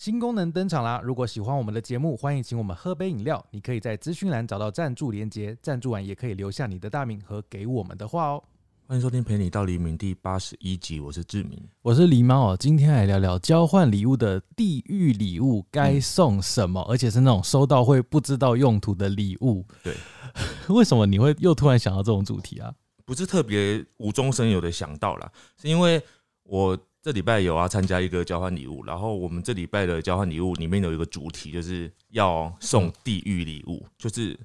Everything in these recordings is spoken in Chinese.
新功能登场啦！如果喜欢我们的节目，欢迎请我们喝杯饮料。你可以在资讯栏找到赞助连接，赞助完也可以留下你的大名和给我们的话哦。欢迎收听《陪你到黎明》第八十一集，我是志明。我是狸猫哦，今天来聊聊交换礼物的地狱礼物该送什么，而且是那种收到会不知道用途的礼物。对，为什么你会又突然想到这种主题啊？不是特别无中生有的想到啦，是因为我这礼拜有啊参加一个交换礼物，然后我们这礼拜的交换礼物里面有一个主题，就是要送地狱礼物，就是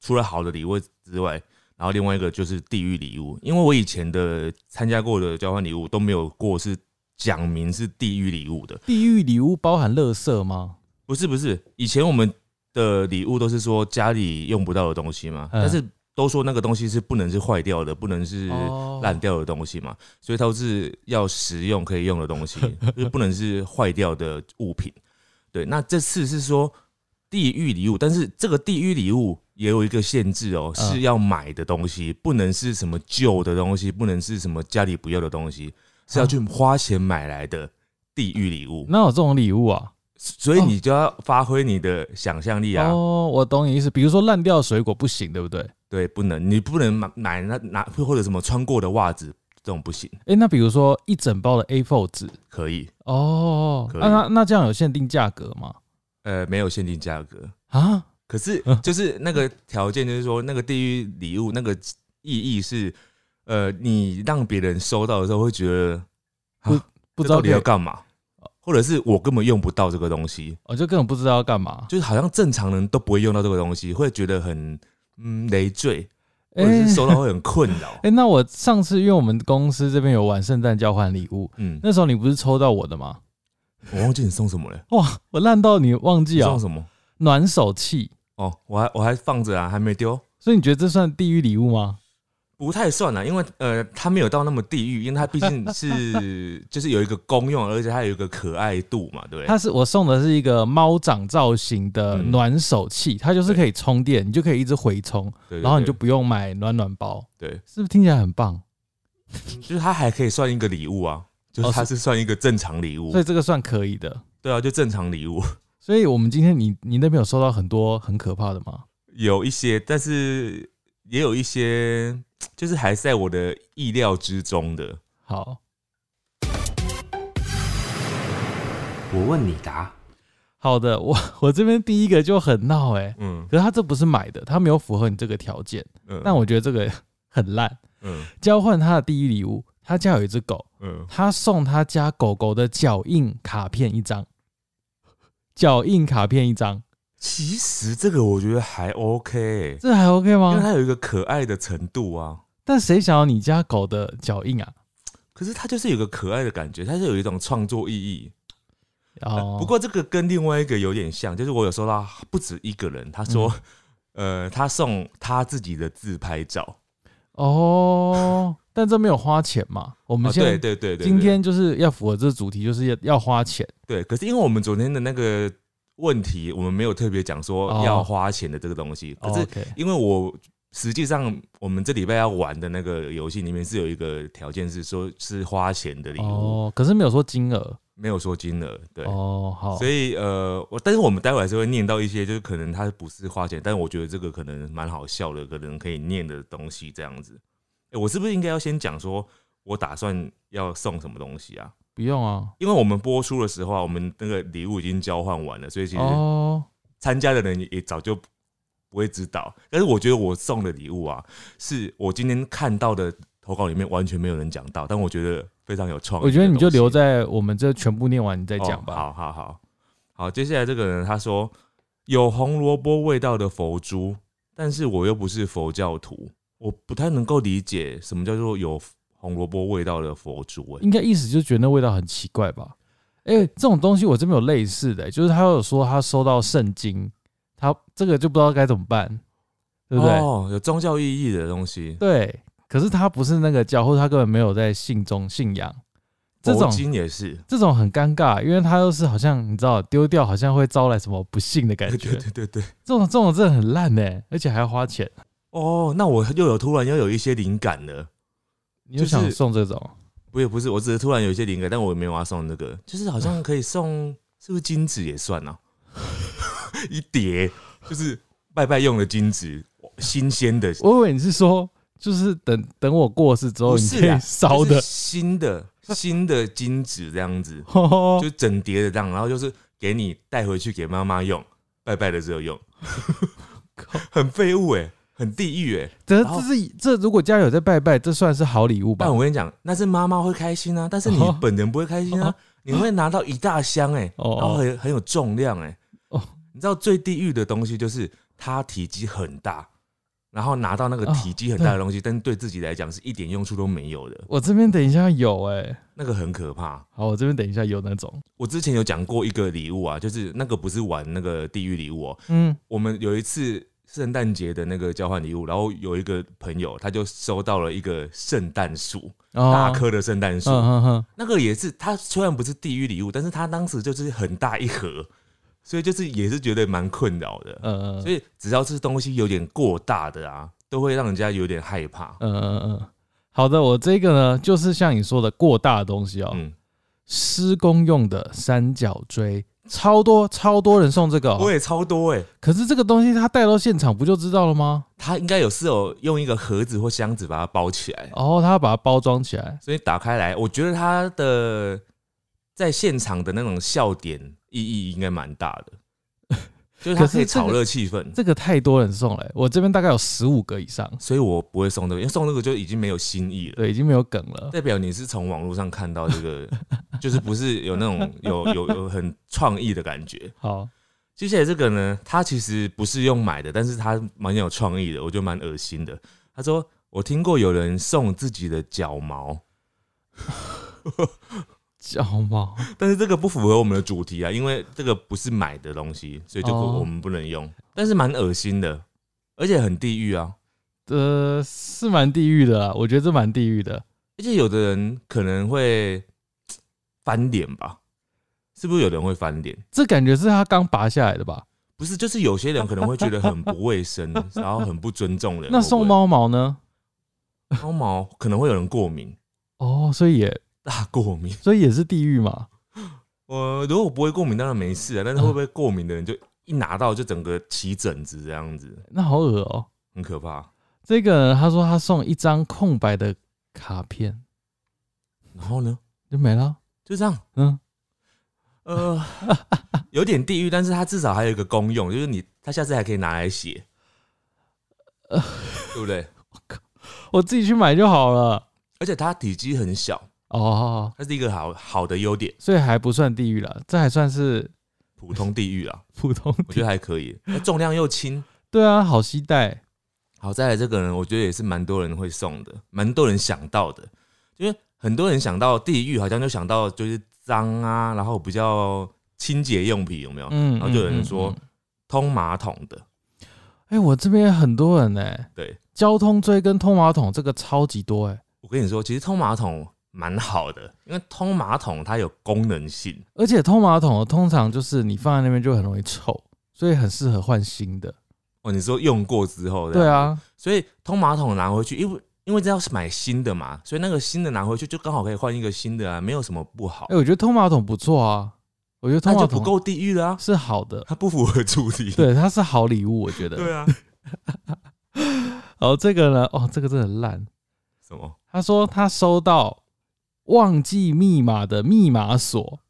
除了好的礼物之外，然后另外一个就是地狱礼物。因为我以前的参加过的交换礼物都没有过是讲明是地狱礼物的，地狱礼物包含垃圾吗？不是不是，以前我们的礼物都是说家里用不到的东西嘛，嗯但是都说那个东西是不能是坏掉的，不能是哦烂掉的东西嘛，所以它都是要实用可以用的东西，就是不能是坏掉的物品。对，那这次是说地狱礼物，但是这个地狱礼物也有一个限制哦，嗯是要买的东西，不能是什么旧的东西，不能是什么家里不要的东西，是要去花钱买来的地狱礼物。哪有这种礼物啊？所以你就要发挥你的想象力啊！哦，我懂你意思。比如说烂掉的水果不行，对不对？对，不能，你不能买买那拿或者什么穿过的袜子，这种不行。诶，那比如说一整包的 A4 纸，可以，哦，可以那那那这样有限定价格吗？呃，没有限定价格，啊，可是嗯就是那个条件，就是说那个地狱礼物那个意义是，呃，你让别人收到的时候会觉得，不不知道你要干嘛，或者是我根本用不到这个东西，我就根本不知道要干嘛。就是好像正常人都不会用到这个东西，会觉得很嗯累赘，或者是收到会很困扰。哎、那我上次因为我们公司这边有玩圣诞交换礼物，嗯，那时候你不是抽到我的吗？我忘记你送什么了，哇，我烂到你忘记啊你送！什么？暖手器，哦，我还我还放着啊，还没丢。所以你觉得这算地狱礼物吗？不太算了，因为呃，它没有到那么地狱，因为它毕竟是就是有一个功用，而且它有一个可爱度嘛，对不对？它是我送的是一个猫掌造型的嗯暖手器，它就是可以充电，你就可以一直回充，然后你就不用买暖暖包，对，是不是听起来很棒？就是它还可以算一个礼物啊，就是哦它是算一个正常礼物所以，这个算可以的。对啊，就正常礼物所以我们今天你你那边有收到很多很可怕的吗？有一些，但是也有一些，就是还在我的意料之中的。好，我问你答。好的，我 我这边第一个就很闹哎、嗯。可是他这不是买的，他没有符合你这个条件。嗯。但我觉得这个很烂。嗯。交换他的第一礼物，他家有一只狗，嗯，他送他家狗狗的脚印卡片一张，脚印卡片一张，其实这个我觉得还 OK，这还 OK 因为吗？它有一个可爱的程度啊。但谁想要你家狗的脚印啊？可是它就是有个可爱的感觉，它是有一种创作意义。呃哦，不过这个跟另外一个有点像，就是我有收到不止一个人，他说，嗯呃，他送他自己的自拍照。哦，但这没有花钱嘛？我们哦，现在、对对对对，今天就是要符合这个主题，就是要要花钱。对，可是因为我们昨天的那个问题，我们没有特别讲说哦要花钱的这个东西，可哦是因为我实际上我们这礼拜要玩的那个游戏里面是有一个条件是说是花钱的礼物，哦，可是没有说金额。没有说金额，对。哦，好，所以呃，我但是我们待会还是会念到一些，就是可能它不是花钱，但是我觉得这个可能蛮好笑的，可能可以念的东西这样子。哎、我是不是应该要先讲说我打算要送什么东西啊？不用啊。因为我们播出的时候啊，我们那个礼物已经交换完了，所以其实哦，参加的人也早就不会知道。但是我觉得我送的礼物啊，是我今天看到的投稿里面完全没有人讲到，但我觉得非常有创意。我觉得你就留在我们这全部念完你再讲吧。哦好好好好，接下来这个人他说有红萝卜味道的佛珠，但是我又不是佛教徒，我不太能够理解什么叫做有红萝卜味道的佛珠、欸。应该意思就是觉得那味道很奇怪吧？哎、这种东西我这边有类似的、就是他有说他收到圣经，他这个就不知道该怎么办，对不对？哦，有宗教意义的东西，对，可是他不是那个教，或者他根本没有在信中信仰，这佛种经也是。这种很尴尬，因为他又是好像你知道丢掉，好像会招来什么不幸的感对觉。对对对对。这种这种真的很烂呢、而且还要花钱。哦，那我又有突然又有一些灵感了。你就想送这种？不也不是，我只是突然有一些灵感，但我也没有要送那个，就是好像可以送是不是金纸也算呢、一叠就是拜拜用的金纸，新鲜的，我以为你是说，就是等等我过世之后，你可以不是啊烧的就是，新的新的金纸这样子，哦就整叠的这样，然后就是给你带回去给妈妈用，拜拜的时候用，很废物哎、很地狱哎、这这是这如果家里有在拜拜，这算是好礼物吧。但？我跟你讲，那是妈妈会开心啊，但是你哦。本人不会开心啊哦，你会拿到一大箱哎、哦然后很很有重量哎、哦。你知道最地狱的东西就是它体积很大，然后拿到那个哦体积很大的东西，但是对自己来讲是一点用处都没有的，我这边等一下有哎、那个很可怕。好，我这边等一下有那种，我之前有讲过一个礼物啊，就是那个不是玩那个地狱礼物哦、嗯，我们有一次圣诞节的那个交换礼物，然后有一个朋友他就收到了一个圣诞树，哦大棵的圣诞树，那个也是，它虽然不是地狱礼物，但是它当时就是很大一盒，所以就是也是觉得蛮困扰的。嗯所以只要是东西有点过大的啊，都会让人家有点害怕。嗯嗯嗯，好的，我这个呢，就是像你说的过大的东西哦，嗯，施工用的三角锥，超多超多人送这个、哦，我也超多哎、可是这个东西他带到现场不就知道了吗？他应该有是有用一个盒子或箱子把它包起来，哦，他要把它包装起来，所以打开来，我觉得他的在现场的那种笑点意义应该蛮大的，就是它可以炒热气氛。这个太多人送了、欸我这边大概有十五个以上，所以我不会送这个，因为送这个就已经没有新意了。对，已经没有梗了。代表你是从网络上看到这个，就是不是有那种有有有很创意的感觉。好，接下来这个呢，它其实不是用买的，但是它蛮有创意的，我觉得蛮恶心的。他说我听过有人送自己的脚毛，脚毛，但是这个不符合我们的主题啊，因为这个不是买的东西，所以就不、哦我们不能用。但是蛮恶心的，而且很地狱啊！呃，是蛮地狱的啦，我觉得这蛮地狱的。而且有的人可能会翻脸吧？是不是有人会翻脸？这感觉是他刚拔下来的吧？不是，就是有些人可能会觉得很不卫生，然后很不尊重人。那送会猫毛呢？猫毛可能会有人过敏，哦，所以也大过敏。所以也是地狱嘛。我如果不会过敏，当然没事啊。但是会不会过敏的人，就一拿到就整个起疹子这样子，那好恶哦、很可怕。这个人他说他送一张空白的卡片然后呢，就没了。就这样，嗯，呃，有点地狱，但是它至少还有一个功用，就是你他下次还可以拿来写，呃对不对？我 靠我自己去买就好了。而且它体积很小，哦，它是一个好好的优点，所以还不算地狱了，这还算是普通地狱啊，普通我觉得还可以。那重量又轻，对啊，好期待。好，在来这个呢，我觉得也是蛮多人会送的，蛮多人想到的，因为很多人想到地狱，好像就想到就是脏啊，然后比较清洁用品有没有？嗯，然后就有人嗯说嗯嗯。通马桶的，哎、我这边很多人呢、对。交通锥跟通马桶这个超级多哎、我跟你说，其实通马桶蛮好的，因为通马桶它有功能性，而且通马桶通常就是你放在那边就很容易臭，所以很适合换新的。哦，你说用过之后，对，啊，所以通马桶拿回去，因为因为这要是买新的嘛，所以那个新的拿回去就刚好可以换一个新的啊，没有什么不好哎、，我觉得通马桶不错啊，我觉得通马桶不够地狱的啊，是好的，它不符合主题。对，它是好礼物，我觉得。对啊，然后这个呢，哦，这个真的很烂。什么？他说他收到忘记密码的密码锁，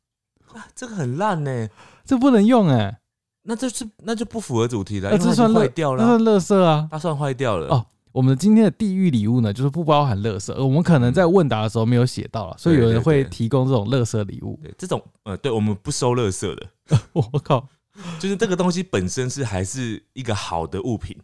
啊这个很烂呢，这不能用哎、那这是那就不符合主题了，呃因为它已经这算坏掉了。啊，那算垃圾啊。它算坏掉了。哦我们今天的地狱礼物呢，就是不包含垃圾，呃我们可能在问答的时候没有写到了，所以有人会提供这种垃圾礼物。对，这种呃，对我们不收垃圾的，我靠，就是这个东西本身是还是一个好的物品，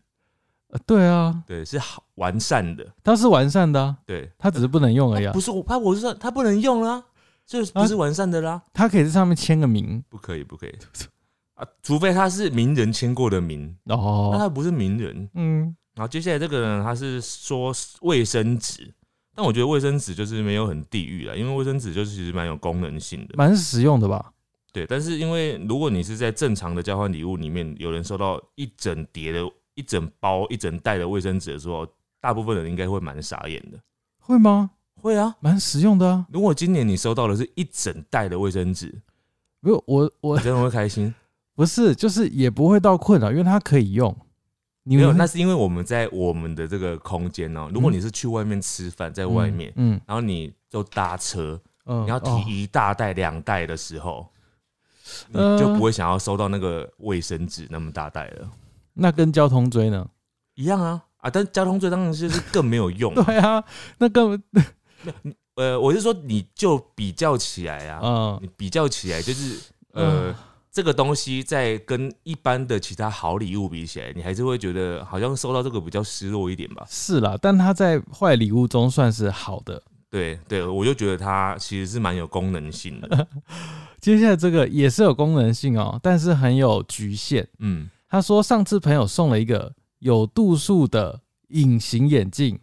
呃对啊，对，是好完善的，它是完善的、啊，对，它只是不能用而已、啊。它不是我，它我是说它不能用啦，就是不是完善的啦，它可以在上面签个名不可以，不可以 啊，除非他是名人签过的名哦，那哦。他不是名人。嗯，然后接下来这个呢，他是说卫生纸，但我觉得卫生纸就是没有很地域啦，因为卫生纸就是其实蛮有功能性的，蛮实用的吧？对。但是因为如果你是在正常的交换礼物里面，有人收到一整叠的、一整包、一整袋的卫生纸的时候，大部分人应该会蛮傻眼的。会吗？会啊，蛮实用的啊，如果今年你收到的是一整袋的卫生纸，没有我我真的会开心？不是就是也不会到困扰，因为它可以用。你没有，那是因为我们在我们的这个空间哦、如果你是去外面吃饭，在外面，嗯然后你就搭车，嗯，你要哦提一大袋、两袋的时候，你呃就不会想要收到那个卫生纸那么大袋了。那跟交通锥呢？一样啊啊！但交通锥当然就是更没有用。对啊，那根本 呃，我是说，你就比较起来啊，嗯你比较起来就是呃。嗯这个东西在跟一般的其他好礼物比起来，你还是会觉得好像收到这个比较失落一点吧？是啦，但它在坏礼物中算是好的。对对，我就觉得它其实是蛮有功能性的。接下来这个也是有功能性哦，但是很有局限。嗯，他说上次朋友送了一个有度数的隐形眼镜，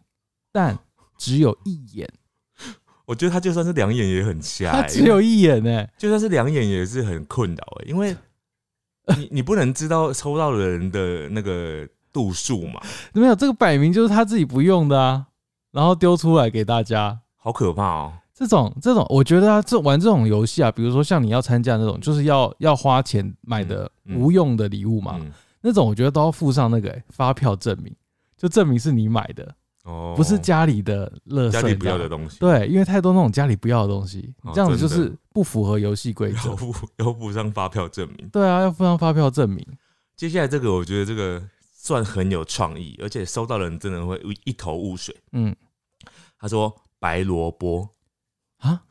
但只有一眼，我觉得他就算是两眼也很瞎、欸，它只有一眼呢、就算是两眼也是很困扰哎、因为 你你不能知道抽到的人的那个度数嘛，没有这个摆明就是他自己不用的啊，然后丢出来给大家。好可怕哦、这种这种，我觉得啊，这玩这种游戏啊，比如说像你要参加那种，就是要要花钱买的无用的礼物嘛，嗯，那种我觉得都要附上那个、欸发票证明，就证明是你买的，哦，不是家里的垃圾。家里不要的东西，对，因为太多那种家里不要的东西，哦这样子就是不符合游戏规要则。附要附上发票证明。对啊，要附上发票证明。接下来这个，我觉得这个算很有创意，而且收到的人真的会一一头雾水。嗯他说白萝卜，啊，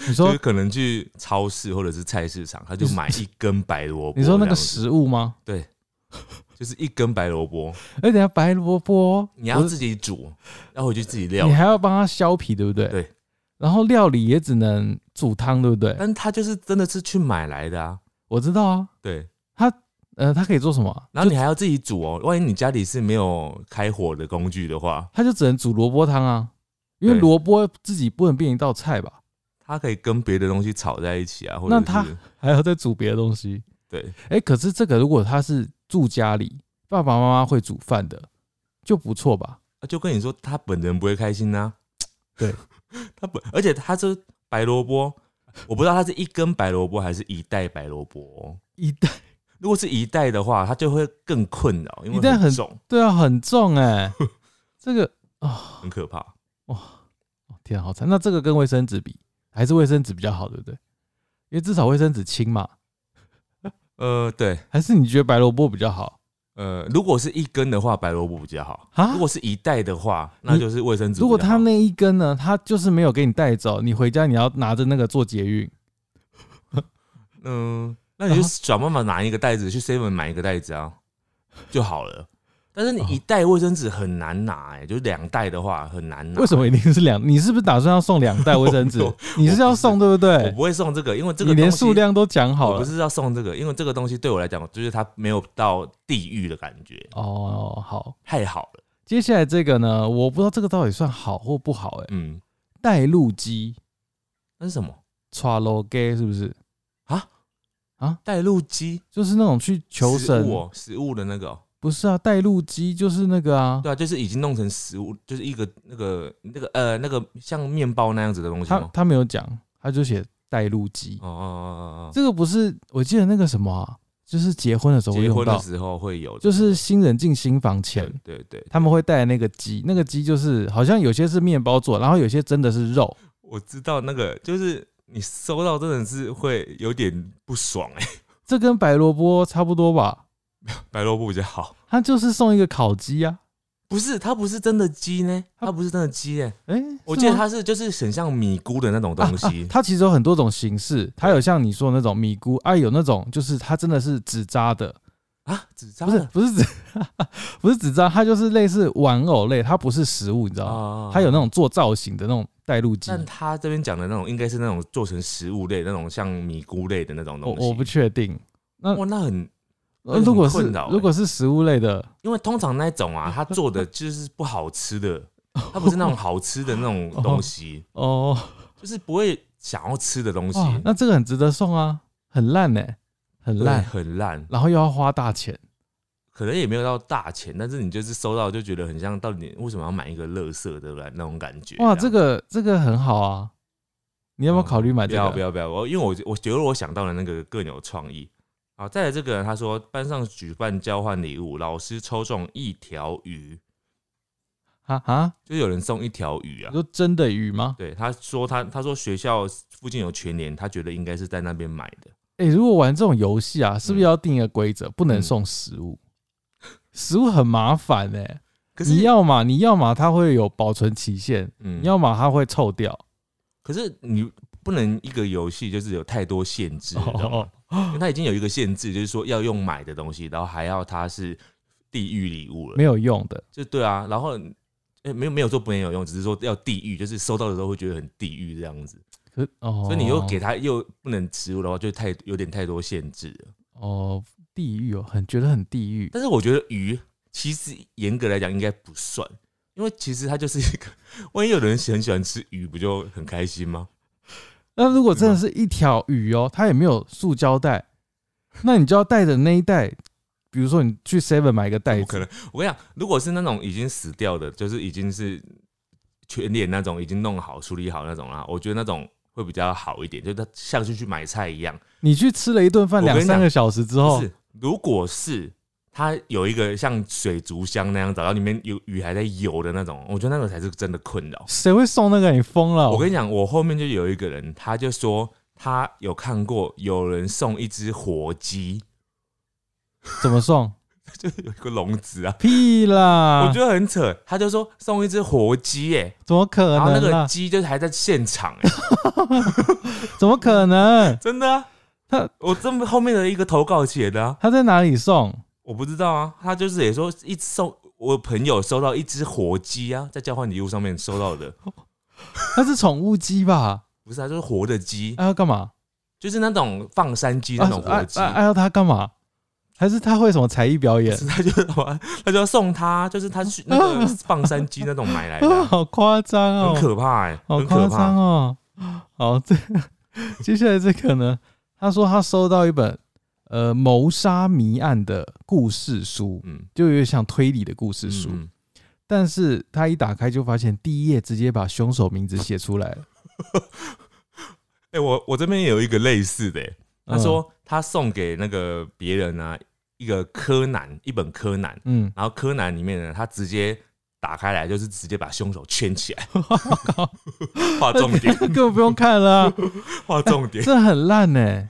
你就说是可能去超市或者是菜市场，他就买一根白萝卜。你说那个食物吗？对就是一根白萝卜，哎，等一下白萝卜，你要自己煮，要回去自己料你。还要帮它削皮，对不对？对。然后料理也只能煮汤，对不对？但他就是真的是去买来的啊，我知道啊，对他。呃，他可以做什么啊？然后你还要自己煮哦，万一你家里是没有开火的工具的话，他就只能煮萝卜汤啊，因为萝卜自己不能变一道菜吧，它可以跟别的东西炒在一起啊，或者那它是还要再煮别的东西。对哎，可是这个如果他是住家里，爸爸妈妈会煮饭的，就不错吧？就跟你说，他本人不会开心呐、对，他本而且他这白萝卜，我不知道他是一根白萝卜还是一袋白萝卜哦。一袋如果是一袋的话，他就会更困扰，因为一袋很重，对啊，很重哎、这个啊、很可怕哇。天啊，好惨！那这个跟卫生纸比，还是卫生纸比较好，对不对？因为至少卫生纸轻嘛。呃，对，还是你觉得白萝卜比较好呃，如果是一根的话，白萝卜比较好；啊如？果是一袋的话，那就是卫生纸。如果他那一根呢，他就是没有给你带走，你回家你要拿着那个做捷运，嗯，那你就想办法拿一个袋子去 seven 买一个袋子啊，就好了。但是你一袋卫生纸很难拿、哎，就是两袋的话很难拿。为什么一定是两？你是不是打算要送两袋卫生纸？你是要送对不对我？不会送这个？因为这个你连数量都讲好了。我不是要送这个，因为这个东西对我来讲，就是它没有到地狱的感觉，哦，好。太好了。接下来这个呢，我不知道这个到底算好或不好哎、嗯，带路机那是什么？，tralo gay 是不是？带路机就是那种去求食神物，哦，食物的那个、哦，不是啊？带路鸡就是那个啊，对啊，就是已经弄成食物，就是一个那个那个呃那个像面包那样子的东西？他他没有讲，他就写带路鸡。哦哦哦哦这个不是，我记得那个什么啊，就是结婚的时哦，候结婚的时候会有，就是新人进新房前，对对对，他们会带那个鸡，那个鸡就是好像有些是面包做，然后有些真的是肉。我知道那个就是你收到真的是会有点不爽哎、这跟白萝卜差不多吧？白萝卜比较好，他就是送一个烤鸡啊。不是它不是真的鸡呢，它不是真的鸡哎、哎、我记得是吗它是就是很像米菇的那种东西，它其实有很多种形式，它有像你说的那种米菇，啊，有那种就是它真的是纸扎的，啊，纸扎不是的不是纸，不是纸扎，它就是类似玩偶类，它不是食物，你知道吗？啊它有那种做造型的那种带路机，但他这边讲的那种应该是那种做成食物类那种像米菇类的那种东西。我我不确定。那哇，那，很呃如果是欸。如果是食物类的，因为通常那种啊，他做的就是不好吃的，它不是那种好吃的那种东西，哦，就是不会想要吃的东西，那这个很值得送啊，很烂呢、很烂，很烂，然后又要花大钱，可能也没有到大钱，但是你就是收到就觉得很像，到底为什么要买一个乐色的来那种感觉？哇，这个这个很好啊，你要不要考虑买不这个？要不要不要，我因为我我觉得我想到了那个更有创意。好，再来这个人他说班上举办交换礼物，老师抽中一条鱼，啊啊！就有人送一条鱼啊你。说真的鱼吗？对，他说他他说学校附近有全联，他觉得应该是在那边买的。哎、如果玩这种游戏啊，是不是嗯要定一个规则，不能嗯送食物？食物很麻烦哎、可是你要嘛，你要嘛，它会有保存期限，嗯你要嘛，它会臭掉。可是你不能一个游戏就是有太多限制，你知道吗？哦，因为它已经有一个限制，就是说要用买的东西，然后还要它是地狱礼物了没。有用的。就对啊，然后诶没有没有说不能有用，只是说要地狱，就是收到的时候会觉得很地狱这样子。可哦，所以你又给他又不能植入的话，就太有点太多限制了。哦地狱哦，很觉得很地狱。但是我觉得鱼其实严格来讲应该不算，因为其实它就是一个，万一有人很喜欢吃鱼，不就很开心吗？那如果真的是一条鱼哦，它也没有塑胶袋，那你就要带着那一袋，比如说你去 Seven 买一个袋子，不可能。我跟你讲，如果是那种已经死掉的，就是已经是全脸那种已经弄好处理好那种啦，我觉得那种会比较好一点，就它像是去买菜一样。你去吃了一顿饭两三个小时之后，是，如果是它有一个像水族箱那样子，然后里面有鱼还在游的那种，我觉得那个才是真的困扰。谁会送那个？你疯了！我跟你讲，我后面就有一个人，他就说他有看过有人送一只活鸡，怎么送？就是有一个笼子啊，屁啦！我觉得很扯。他就说送一只活鸡，哎，怎么可然后那个？鸡就是还在现场，哎，怎么可能？真的啊。他我这么后面的一个投稿写的啊，他在哪里送？我不知道啊。他就是也说一送我朋友收到一只活鸡啊，在交换礼物上面收到的，他是宠物鸡吧？不是啊，就是活的鸡，他要干嘛？就是那种放山鸡那种活鸡。啊啊啊要他干嘛？还是他会什么才艺表演？他就他就要送他，就是他去那个放山鸡那种买来的啊，啊，好夸张哦！很可怕哎、好很可夸张怕。哦！好，这接下来这个呢？他说他收到一本呃谋杀谜案的故事书，嗯，就有点像推理的故事书，嗯但是他一打开就发现第一页直接把凶手名字写出来了。哎、我我这边也有一个类似的、欸，他嗯说他送给那个别人啊一个柯南，一本柯南，嗯，然后柯南里面呢，他直接打开来就是直接把凶手圈起来，画重点，根本不用看了啊、画重点，这很烂呢、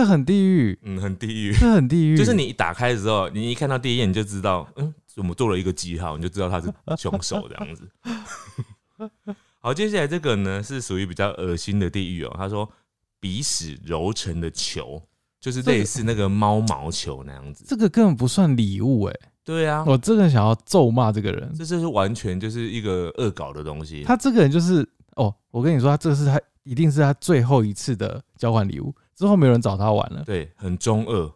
这很地狱，嗯，很地狱。这很地狱。就是你一打开的时候，你一看到第一眼你就知道，嗯，怎么做了一个记号，你就知道他是凶手这样子。好，接下来这个呢是属于比较恶心的地狱哦。他说鼻屎揉成的球，就是类似那个猫毛球那样子。这个根本不算礼物哎、对啊，我真的想要咒骂这个人。这就是完全就是一个恶搞的东西。他这个人就是哦，我跟你说，他这是他一定是他最后一次的交换礼物，之后没有人找他玩了。对，很中二，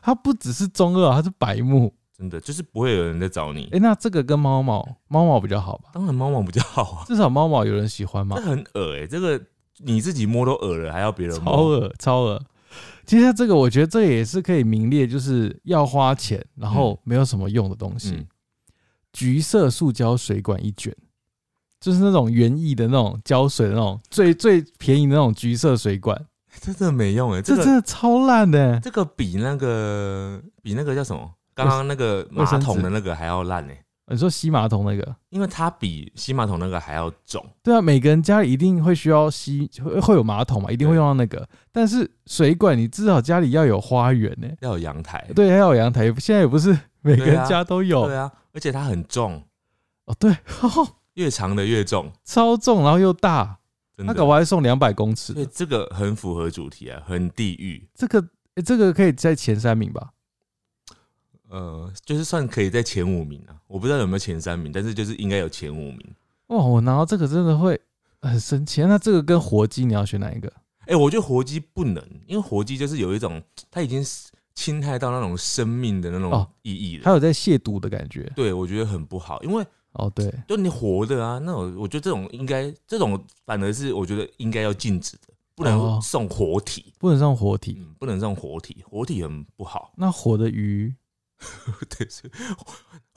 他不只是中二，他是白目。真的就是不会有人在找你。哎、那这个跟猫毛猫毛比较好吧？当然猫毛比较好啊，至少猫毛有人喜欢嘛这，很恶哎、这个你自己摸都恶了，还要别人摸超摸？恶超恶。其实这个我觉得这也是可以名列，就是要花钱，然后没有什么用的东西。嗯橘色塑胶水管一卷，就是那种园艺的那种胶水的那种最最便宜的那种橘色水管，这 真的没用哎、这真的超烂的、这个比那个比那个叫什么？刚刚那个马桶的那个还要烂呢、你说吸马桶那个？因为它比吸马桶那个还要重。对啊，每个人家里一定会需要吸，会会有马桶嘛，一定会用到那个。但是水管，你至少家里要有花园呢、要有阳台，对，要有阳台，现在也不是每个人家都有。对啊，而且它很重，哦，对，越长的越重，超重，然后又大。他搞不好还送两百公尺所以。这个很符合主题啊，很地狱。这个、诶这个可以在前三名吧？呃，就是算可以在前五名啊，我不知道有没有前三名，但是就是应该有前五名。哇，我拿到这个真的会很生气。那这个跟活鸡，你要选哪一个？哎、我觉得活鸡不能，因为活鸡就是有一种它已经侵害到那种生命的那种哦意义了。还有在亵渎的感觉。对，我觉得很不好，因为哦，对，就你活的啊，那种我觉得这种应该，这种反而是我觉得应该要禁止的，不哦能送活体，不能送活体。嗯，不能送活体，活体很不好。那活的鱼，对，是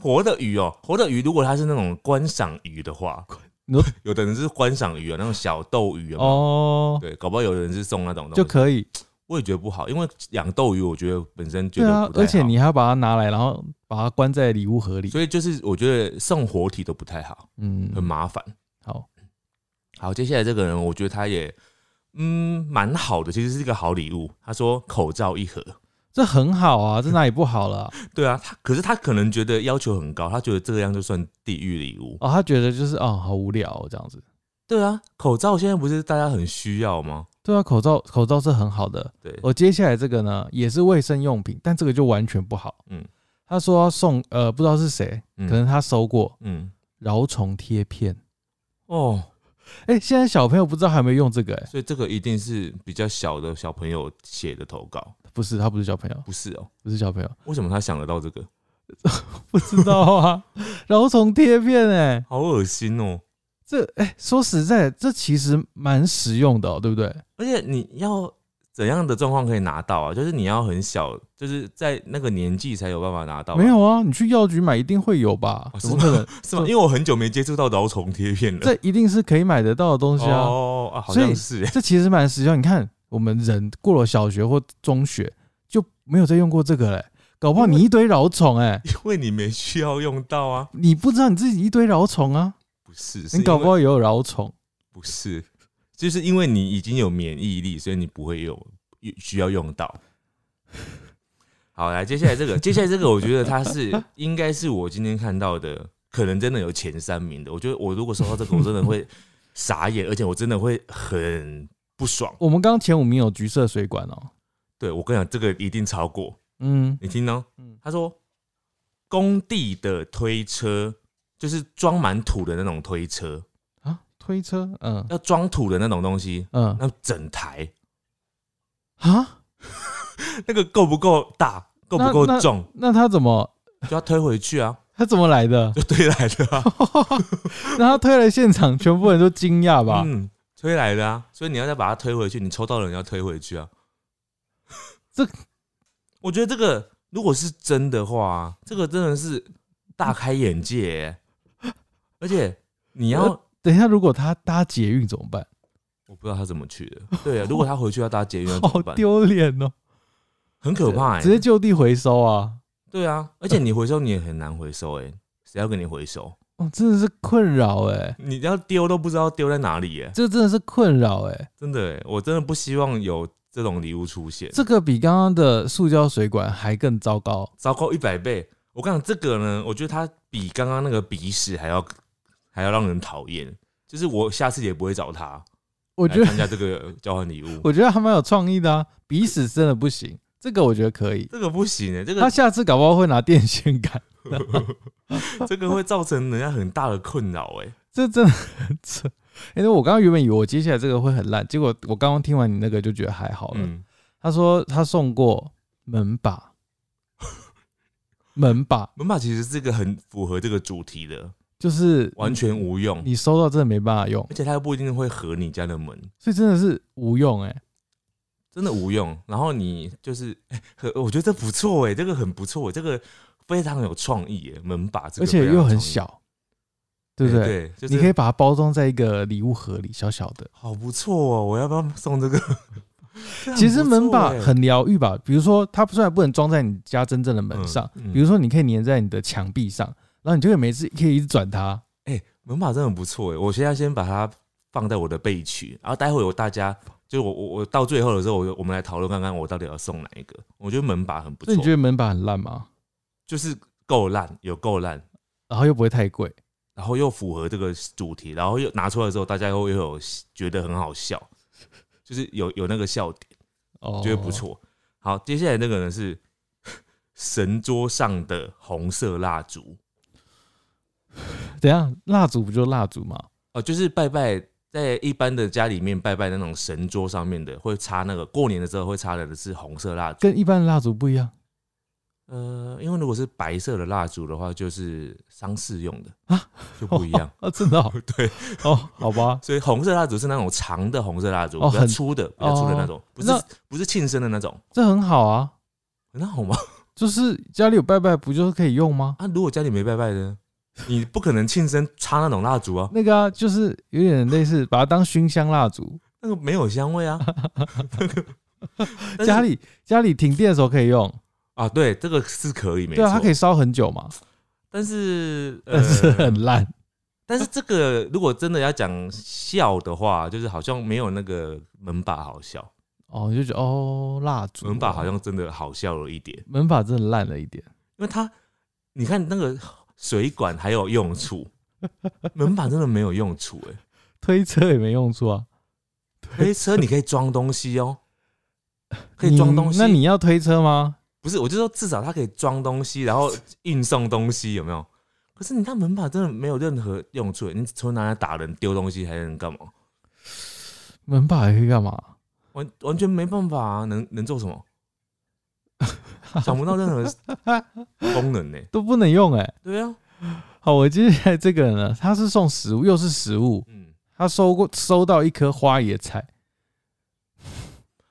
活的鱼哦，活的鱼如果它是那种观赏鱼的话，你说有的人是观赏鱼啊，那种小斗鱼啊哦，对，搞不好有人是送那种东西就可以。我也觉得不好，因为养斗鱼，我觉得本身觉得对啊不，太好而且你还要把它拿来，然后把它关在礼物盒里。所以就是我觉得送活体都不太好，嗯，很麻烦。好，好，接下来这个人，我觉得他也嗯蛮好的，其实是一个好礼物。他说口罩一盒，这很好啊，这哪里不好了啊？对啊，他可是他可能觉得要求很高，他觉得这样就算地狱礼物。哦，他觉得就是哦，好无聊、哦、这样子。对啊，口罩现在不是大家很需要吗？对啊，口罩口罩是很好的。对，我接下来这个呢，也是卫生用品，但这个就完全不好。嗯他说要送呃，不知道是谁，嗯可能他收过嗯饶虫贴片。哦，哎、现在小朋友不知道还有没有用这个、哎，所以这个一定是比较小的小朋友写的投稿，不是，他不是小朋友，不是哦？不是小朋友，为什么他想得到这个？不知道啊，饶虫贴片、哎，好恶心哦！这哎、说实在的，这其实蛮实用的、哦，对不对？而且你要怎样的状况可以拿到啊？就是你要很小，就是在那个年纪才有办法拿到。没有啊，你去药局买一定会有吧？哦怎么可能？是吗？因为我很久没接触到蛲虫贴片了。这一定是可以买得到的东西啊。哦啊，好像是耶。这其实蛮实用。你看，我们人过了小学或中学就没有再用过这个嘞，搞不好你一堆蛲虫哎，因为你没需要用到啊。你不知道你自己一堆蛲虫啊，不是，是你搞不好也有蛲虫。不是，就是因为你已经有免疫力，所以你不会有需要用到。好，来，接下来这个，接下来这个，我觉得它是应该是我今天看到的，可能真的有前三名的。我觉得我如果收到这个，我真的会傻眼，而且我真的会很不爽。我们刚刚前五名有橘色水管哦，对我跟你讲，这个一定超过。嗯，你听哦嗯，他说工地的推车就是装满土的那种推车，啊，推车，嗯。要装土的那种东西，嗯。那整台。啊，那个够不够大，够不够重，那他怎么？就要推回去啊，他怎么来的？就推来的啊，然后推来现场，全部人都惊讶吧？嗯，推来的啊，所以你要再把它推回去，你抽到的人要推回去啊。这，我觉得这个如果是真的话，这个真的是大开眼界耶，而且你要呃。等一下，如果他搭捷运怎么办？我不知道他怎么去的，对啊，如果他回去要搭捷运 好？丢脸哦！很可怕哎、直接就地回收啊！对啊，而且你回收你也很难回收哎、谁要跟你回收？哦，真的是困扰哎，你要丢都不知道丢在哪里耶、这真的是困扰哎。真的哎、我真的不希望有这种礼物出现，这个比刚刚的塑胶水管还更糟糕。糟糕一百倍。我跟你讲，这个呢，我觉得它比刚刚那个鼻屎还要还要让人讨厌，就是我下次也不会找他我觉得，来参加这个交换礼物。我觉得还蛮有创意的啊。鼻屎真的不行，这个我觉得可以。这个不行哎、这个他下次搞不好会拿电线杆，这个会造成人家很大的困扰哎。这真的很扯。因为我刚刚原本以为我接下来这个会很烂，结果我刚刚听完你那个就觉得还好了。嗯，他说他送过门把，门把门把其实是一个很符合这个主题的，就是完全无用，你收到真的没办法用而，且它又不一定会合你家的门。所以真的是无用哎、真的无用。然后你就是，哎、很我觉得这不错哎，这个很不错，这个非常有创意哎，门把这个而且又很小，对不对？对，就是你可以把它包装在一个礼物盒里，小小的。好不错哦，我要不要送这个？其实门把哎很疗愈吧，比如说它虽然不能装在你家真正的门上，嗯嗯比如说你可以粘在你的墙壁上，然后你就可以每次可以一直转它。哎、门把真的很不错哎，我现在先把它放在我的备区，然后待会有大家。就我我我到最后的时候，我我们来讨论看看我到底要送哪一个。我觉得门把很不错那你，觉得门把很烂吗？就是够烂，有够烂，然后又不会太贵，然后又符合这个主题，然后又拿出来之后，大家又又有觉得很好笑，就是有有那个笑点。哦，觉得不。错。好，接下来那个呢是 神桌上的红色蜡烛 等一下，蜡烛不就蜡烛吗？哦，就是拜拜在一般的家里面拜拜那种神桌上面的，会插那个过年的时候会插的是红色蜡烛。跟一般的蜡烛不一样呃，因为如果是白色的蜡烛的话，就是丧事用的啊，就不一样。啊，真的、哦、对，哦，好吧，所以红色蜡烛是那种长的红色蜡烛，哦很比较粗的，比较粗的那种，不是不是庆生的那种，这很好啊，很好吗？就是家里有拜拜，不就是可以用吗？啊，如果家里没拜拜的呢，你不可能庆生插那种蜡烛啊，那个啊，就是有点类似，把它当熏香蜡烛，那个没有香味啊。但 是 家里家里停电的时候可以用，啊，对，这个是可以，没错。对啊，它可以烧很久嘛，但是呃但是很烂。但是这个如果真的要讲笑的话，就是好像没有那个门把好笑，哦，你就觉得哦，蜡烛门把好像真的好笑了一点，门把真的烂了一点，因为它你看那个水管还有用处，门把真的没有用处哎、推车也没用处啊，推车你可以装东西哦，可以装东西。那你要推车吗？不是，我就说至少它可以装东西，然后运送东西，有没有？可是你看门把真的没有任何用处，你除了拿来打人、丢东西，还能干嘛？门把还可以干嘛？完完全没办法啊，能能做什么？想不到任何功能呢、都不能用哎、对啊，好，我接下来这个呢，他是送食物，又是食物，嗯，他收过收到一颗花椰菜，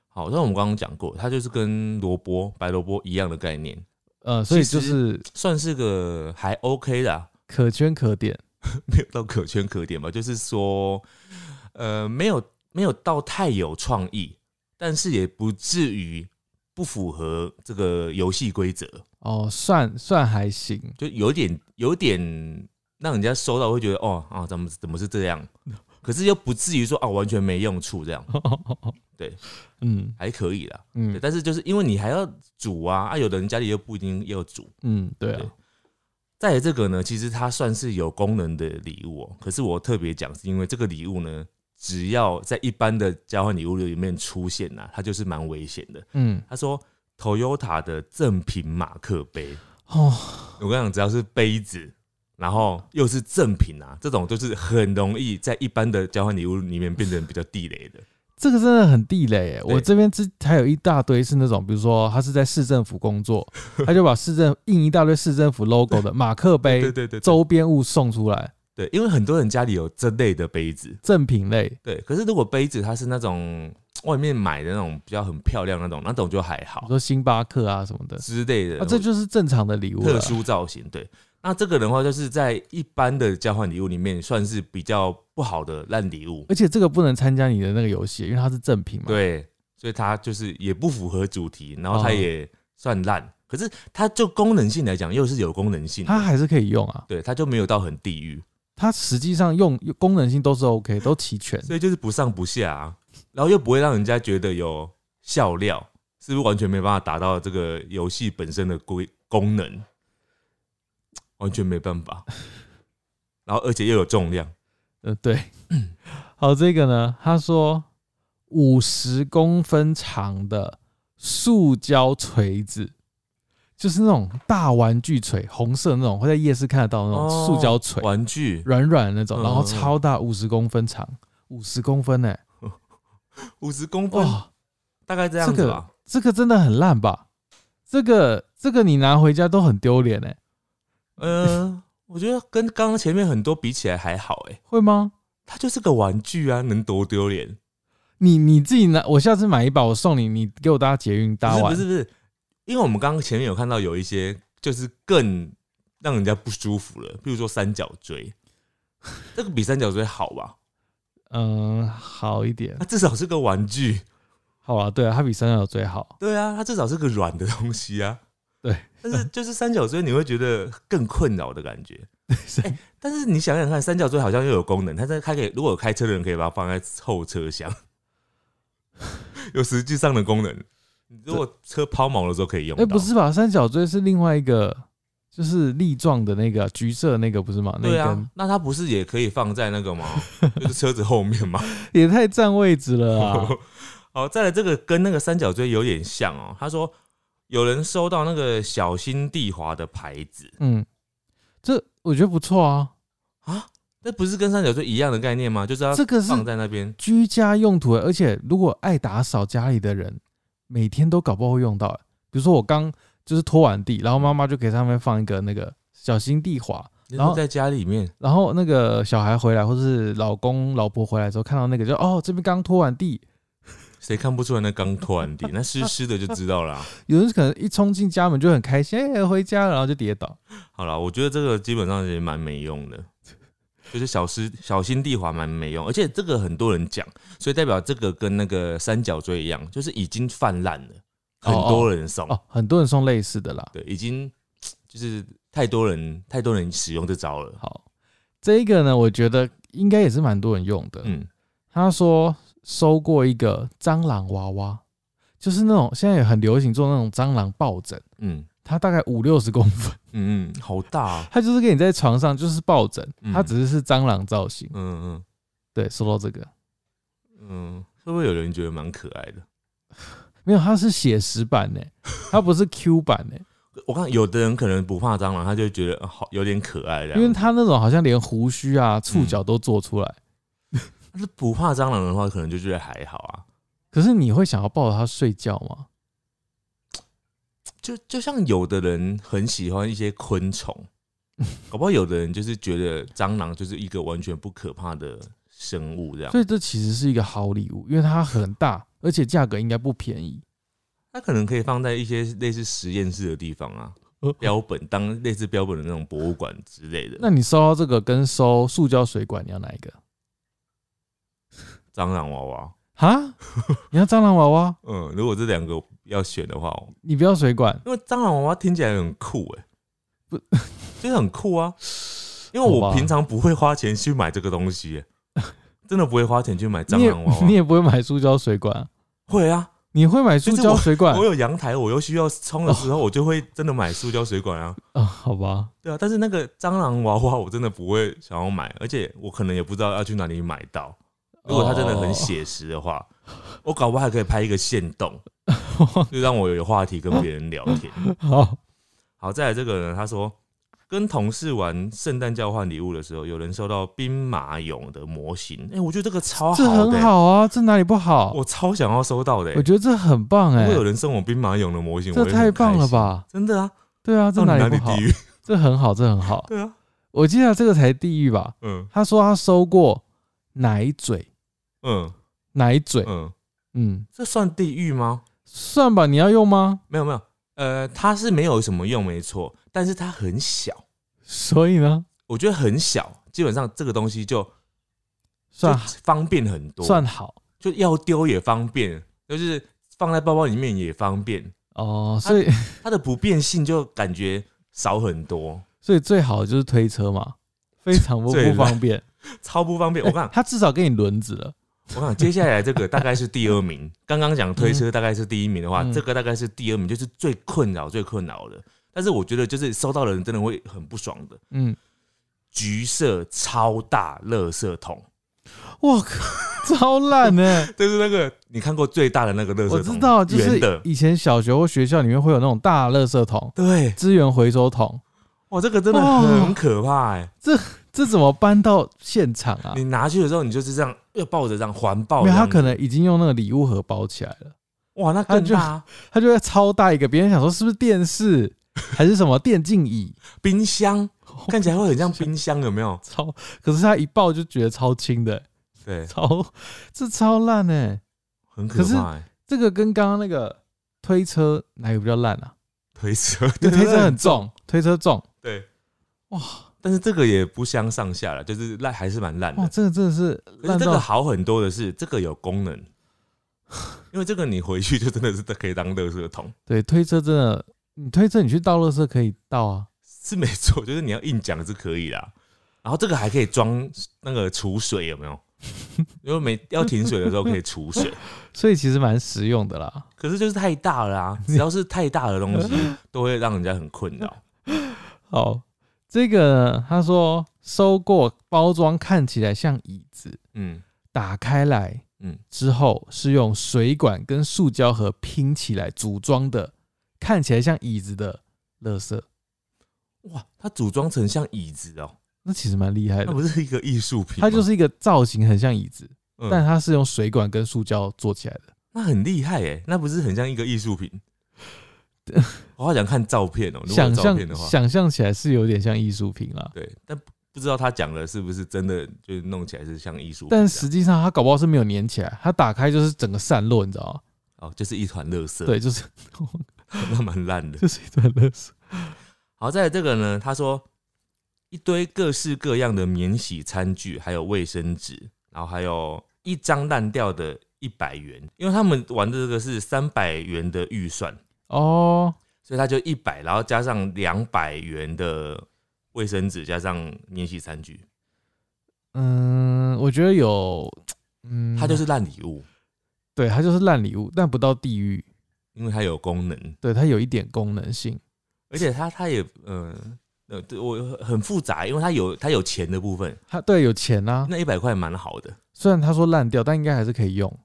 好，像我们刚刚讲过，它就是跟萝卜、白萝卜一样的概念，呃，所以就是算是个还 OK 的啊、可圈可点。没有到可圈可点吧，就是说，呃，没有没有到太有创意，但是也不至于不符合这个游戏规则，哦，算算还行，就有点有点让人家收到会觉得哦啊，怎么怎么是这样？可是又不至于说啊完全没用处这样，对，嗯。还可以啦。嗯。但是就是因为你还要煮啊，啊，有的人家里又不一定要煮。嗯，对啊。对，再来这个呢，其实它算是有功能的礼物哦、可是我特别讲，是因为这个礼物呢，只要在一般的交换礼物里面出现呐、它就是蛮危险的。嗯，他说，Toyota 的正品马克杯，哦，我跟你讲，只要是杯子，然后又是正品啊，这种都是很容易在一般的交换礼物里面变成比较地雷的。这个真的很地雷我这边之还有一大堆是那种，比如说他是在市政府工作，他就把市政印一大堆市政府 logo 的马克杯对对对对。周边物送出来，对，因为很多人家里有这类的杯子，正品类。对。可是如果杯子它是那种外面买的那种比较很漂亮那种，那种就还比好如说星巴克啊什么的，之类的。啊，这就是正常的礼物特。殊造型，对。那这个的话，就是在一般的交换礼物里面，算是比较不好的烂礼物，而且这个不能参加你的那个游戏，因为它是正品嘛。，对，所以它就是也不符合主题，然后它哦也算烂。可是它就功能性来讲，又是有功能性，它还是可以用啊。对，它就没有到很地狱，它实际上用功能性都是 OK，都齐全。所以就是不上不下、啊，然后又不会让人家觉得有笑料，是不是完全没办法达到这个游戏本身的规功能？完全没办法，然后而且又有重量。呃，对。好，这个呢，他说五十公分长的塑胶锤子，就是那种大玩具锤，红色那种，会在夜市看得到那种塑胶锤，哦玩具软软的那种，嗯然后超大，五十公分长，五十公分呢、五十公分，哇，大概这这个样子吧。这个真的很烂吧？这个这个你拿回家都很丢脸哎，嗯、我觉得跟刚刚前面很多比起来还好哎、会吗？它就是个玩具啊，能多丢脸？你你自己拿，我下次买一把，我送你，你给我搭捷运不是搭完。不是不是，因为我们刚刚前面有看到有一些就是更让人家不舒服了，比如说三角锥，这个比三角锥好吧？嗯，好一点它。至少是个玩具，好啊，对啊，它比三角锥好。对啊，它至少是个软的东西啊。对，但是 就是三角锥，你会觉得更困扰的感觉。哎但是你想想看，三角锥好像又有功能，它在它可以，如果有开车的人可以把它放在后车厢，有实际上的功能。你如果车抛锚的时候可以用哎、到。不是吧？三角锥是另外一个，就是粒状的那个橘色那个不是吗？那对啊根，那它不是也可以放在那个吗？就是车子后面吗？也太占位置了啊！好，再来这个跟那个三角锥有点像哦。他说有人收到那个小心地滑的牌子嗯，这我觉得不错啊。啊，那不是跟三角锥一样的概念吗？就是要这个是放在那边。居家用途，而且如果爱打扫家里的人，每天都搞不好会用到。比如说我刚就是拖完地，然后妈妈就给上面放一个那个小心地滑，然后在家里面，然后那个小孩回来或是老公老婆回来之后看到那个就哦这边刚拖完地，谁看不出来那刚拖完地？那湿湿的就知道啦。有人可能一冲进家门就很开心，哎、回家了，然后就跌倒。好了，我觉得这个基本上也蛮没用的，就是小湿小心地滑蛮没用，而且这个很多人讲，所以代表这个跟那个三角锥一样，就是已经泛滥了，很多人送。哦，很多人送类似的啦。对，已经就是太多人太多人使用这招了。好，这一个呢，我觉得应该也是蛮多人用的。嗯，他说收过一个蟑螂娃娃，就是那种现在也很流行做那种蟑螂抱枕，嗯它大概五六十公分，嗯嗯，好大、啊。它就是给你在床上就是抱枕，嗯它只是是蟑螂造型。嗯嗯对，说到这个，嗯，会不会有人觉得蛮可爱的？没有，它是写实版呢，它不是 Q 版呢，我看有的人可能不怕蟑螂，他就觉得呃好有点可爱的。因为他那种好像连胡须啊、触角都做出来。他是不怕蟑螂的话，可能就觉得还好啊。可是你会想要抱着它睡觉吗？就就像有的人很喜欢一些昆虫，搞不好有的人就是觉得蟑螂就是一个完全不可怕的生物，这样所。以这其实是一个好礼物，因为它很大，而且价格应该不便宜。它可能可以放在一些类似实验室的地方啊，标本当类似标本的那种博物馆之类的。那你收到这个跟收塑胶水管，你要哪一个？蟑螂娃娃，哈？你要蟑螂娃娃？嗯，如果这两个要选的话，你不要水管？因为蟑螂娃娃听起来很酷哎、不，就是很酷啊。因为我平常不会花钱去买这个东西、欸，真的不会花钱去买蟑螂娃娃。你也不会买塑胶水管啊？会啊，你会买塑胶水管我？有阳台，我又需要冲的时候，我就会真的买塑胶水管啊。啊，好吧，对啊，但是那个蟑螂娃娃我真的不会想要买，而且我可能也不知道要去哪里买到。如果他真的很写实的话，我搞不好还可以拍一个线动，就让我有话题跟别人聊天。好，好，再来这个呢，他说跟同事玩圣诞交换礼物的时候，有人收到兵马俑的模型，哎、我觉得这个超好这、很好啊，这哪里不好？我超想要收到的、欸。我觉得这很棒哎如果，有人送我兵马俑的模型，我这太棒了？吧？真的啊，对啊，这哪里不好？这很好，这很好。对啊，我记得这个才地狱吧？嗯他说他收过奶嘴，嗯。奶嘴，嗯，嗯，这算地狱吗？算吧，你要用吗？没有没有，呃，它是没有什么用，没错，但是它很小，所以呢，我觉得很小，基本上这个东西就算就方便很多，算好。就要丢也方便，就是放在包包里面也方便，哦，所以 它的不便性就感觉少很多，所以最好的就是推车嘛，非常不不方便。超不方便。我看，它至少给你轮子了，我想接下来这个大概是第二名，刚刚讲推车大概是第一名的话，嗯。这个大概是第二名，就是最困扰、最困扰的。但是我觉得，就是收到的人真的会很不爽的。嗯，橘色超大垃圾桶，我靠，超烂呢、就是那个你看过最大的那个垃圾桶，我知道，就是，以前小学或学校里面会有那种大垃圾桶、对，资源回收桶，哇，这个真的哦很可怕哎、这怎么搬到现场啊？你拿去的时候，你就是这样要抱着这样环抱这没有，他可能已经用那个礼物盒包起来了，哇，那更大啊、他就会超大一个，别人想说是不是电视 还是什么电竞椅，冰箱看起来会很像冰箱，有没有？超，可是他一抱就觉得超轻的、对，超这超烂哎、很可怕、欸。这个跟刚刚那个推车哪个比较烂啊？推车，推车很，重，推车重，对，哇但是这个也不相上下了，就是烂还是蛮烂哇，的。这个真的是可是这个好很多的是，这个有功能，因为这个你回去就真的是可以当垃圾桶，对推车真的，你推车你去倒垃圾可以倒啊，是没错，就是你要硬讲是可以啦。然后这个还可以装那个储水，有没有？因为没要停水的时候可以储水，所以其实蛮实用的啦。可是就是太大了啊！只要是太大的东西，都会让人家很困扰。好，这个呢他说收过包装看起来像椅子，嗯打开来，嗯，之后是用水管跟塑胶盒拼起来组装的，看起来像椅子的垃圾，哇，它组装成像椅子哦、那其实蛮厉害那的。不是一个艺术品，它就是一个造型很像椅子，嗯，但它是用水管跟塑胶做起来的。那很厉害哎，那不是很像一个艺术品？我好想看照片哦、如果有想象照片的话，想象起来是有点像艺术品啦。对，但不知道他讲的是不是真的，就是弄起来是像艺术品但样，实际上他搞不好是没有粘起来，他打开就是整个散落，你知道吗？哦，就是一团垃圾，对，，就是 那蛮烂的。就是一团垃圾。好，在这个呢，他说一堆各式各样的免洗餐具，还有卫生纸，然后还有一张烂掉的一百元，因为他们玩的这个是三百元的预算，哦，所以他就一百，然后加上两百元的卫生纸，加上免洗餐具，嗯，我觉得有，嗯，它就是烂礼物，对，它就是烂礼物，但不到地狱，因为它有功能，对，它有一点功能性。而且它它也嗯呃，对我很复杂，因为它有它有钱的部分，它对有钱啊，那一百块蛮好的，虽然他说烂掉，但应该还是可以用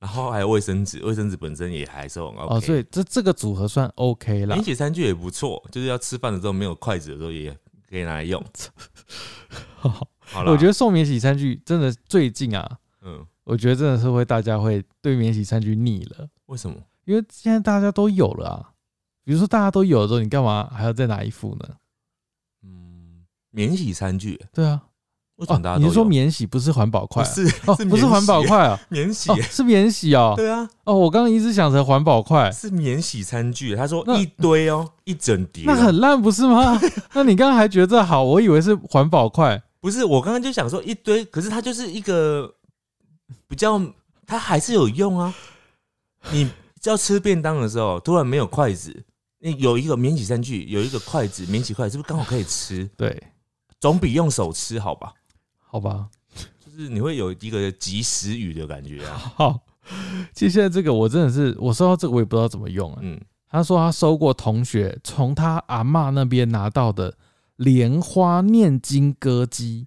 然后还有卫生纸，卫生纸本身也还是很 OK，哦，所以这这个组合算 OK 了免。洗餐具也不错，就是要吃饭的时候没有筷子的时候也可以拿来用。我觉得送免洗餐具真的最近啊，嗯，我觉得真的是会大家会对免洗餐具腻了，为什么？因为现在大家都有了啊。比如说大家都有的时候，你干嘛还要再拿一副呢？嗯，免洗餐具对啊，哦为什么大家，都有？你是说免洗不是环保筷啊？不是哦，不是环保，筷啊，免洗哦，是免洗哦。对啊，哦，我刚刚一直想成环保筷，是免洗餐具。他说一堆哦，一整叠哦。那很烂不是吗？那你刚刚还觉得这好，我以为是环保筷。不是，我刚刚就想说一堆，可是它就是一个比较，它还是有用啊。你要吃便当的时候，突然没有筷子，你有一个免洗餐具，有一个筷子，免洗筷子，是不是刚好可以吃？对，总比用手吃好吧？好吧，就是你会有一个及时雨的感觉啊。好。接下来这个我真的是，我收到这个我也不知道怎么用啊。嗯，他说他收过同学从他阿嬷那边拿到的莲花念经歌机，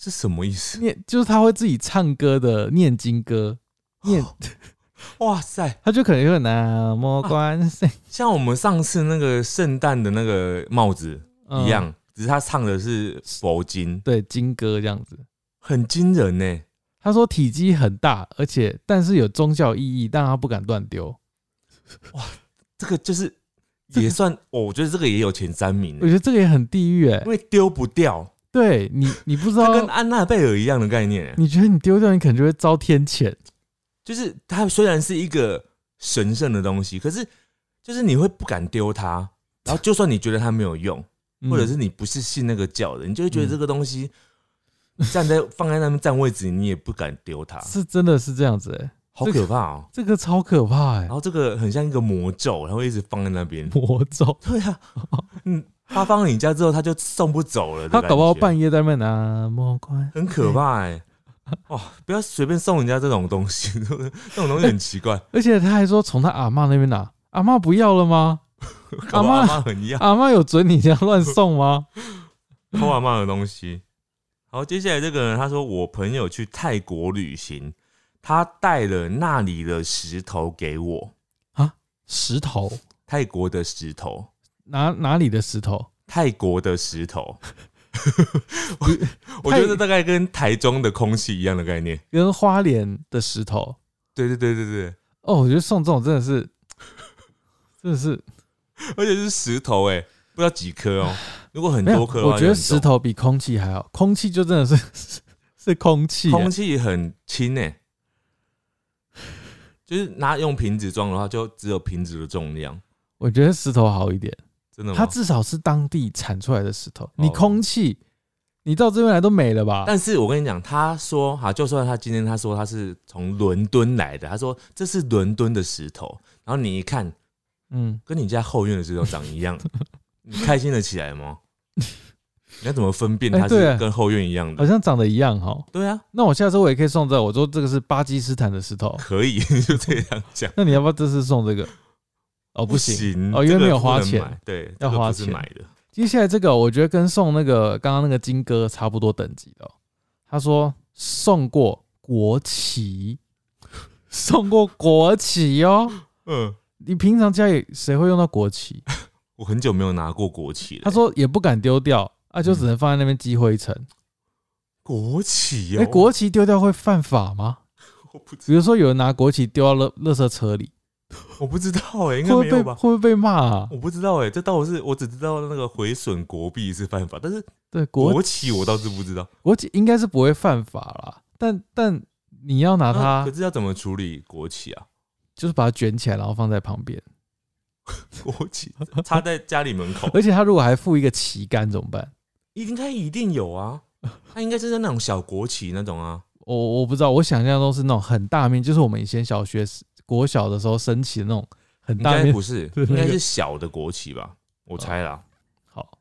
是什么意思？念就是他会自己唱歌的念经歌，念 哇塞，他就可能会南无观世音像我们上次那个圣诞的那个帽子嗯一样，只是他唱的是佛经，对经歌这样子。很惊人呢。他说体积很大，而且但是有宗教意义，但他不敢乱丢。哇这个就是这个也算，哦我觉得这个也有前三名我，觉得这个也很地狱哎、因为丢不掉，对你，你不知道跟，安娜贝尔一样的概念，你觉得你丢掉，你可能就会遭天谴。就是它虽然是一个神圣的东西，可是就是你会不敢丢它，然后就算你觉得它没有用，嗯或者是你不是信那个教的，你就会觉得嗯这个东西站在放在那边占位置，你也不敢丢它，是真的是这样子哎、好可怕哦。这个超可怕哎、然后这个很像一个魔咒，然后一直放在那边。魔咒。对啊，嗯，他放了你家之后，他就送不走了。他搞不好半半夜在那边拿魔关，很可怕哎、哇，不要随便送人家这种东西，这种东西很奇怪。而且他还说从他阿嬷那边拿，阿嬷不要了吗？阿妈很一样，阿妈有准你这样乱送吗？偷阿妈的东西。好，接下来这个人他说，我朋友去泰国旅行，他带了那里的石头给我啊，石头泰国的石头，哪哪里的石头？泰国的石头。我我觉得大概跟台中的空气一样的概念。跟花莲的石头。对对对对对，哦，我觉得送这种真的是，真的是 而且是石头哎、不知道几颗哦。如果很。多颗，我觉得石头比空气还好，空气就真的是 是空气欸、空气很轻哎、就是拿用瓶子装的话，就只有瓶子的重量，我觉得石头好一点，真的吗？它至少是当地产出来的石头。你哦空气，你到这边来都没了吧？但是我跟你讲，他说哈，就算他今天他说他是从伦敦来的，他说这是伦敦的石头，然后你一看嗯，跟你家后院的石头长一样，你开心的起来吗？你要怎么分辨它是跟后院一样的？好像长得一样哈。对啊，那我下次我也可以送这个，我说这个是巴基斯坦的石头。可以就这样讲。那你要不要这次送这个？哦，不行。行哦因为没有花钱，对，要花钱买的。接下来这个，我觉得跟送那个刚刚那个金哥差不多等级的、哦。他说送过国旗，送过国旗哦。嗯，你平常家里谁会用到国旗？我很久没有拿过国旗了。他说也不敢丢掉，啊，就只能放在那边积灰尘。国旗哎、哦，国旗丢掉会犯法吗？我不知比如说有人拿国旗丢到垃垃圾车里，我不知道哎、应会不会被会该没有吧？不会被骂啊？我不知道哎、这倒是我只知道那个毁损国币是犯法，但是对，国国旗我倒是不知道。国旗应该是不会犯法啦，但但你要拿那它可是要怎么处理国旗啊？就是把它卷起来，然后放在旁边，国旗插在家里门口，而且他如果还附一个旗杆怎么办？应该一定有啊。他应该是在那种小国旗那种啊。我我不知道，我想象都是那种很大面，就是我们以前小学时国小的时候升起的那种很大面该不。是，那个应该是小的国旗吧？我猜啦。好，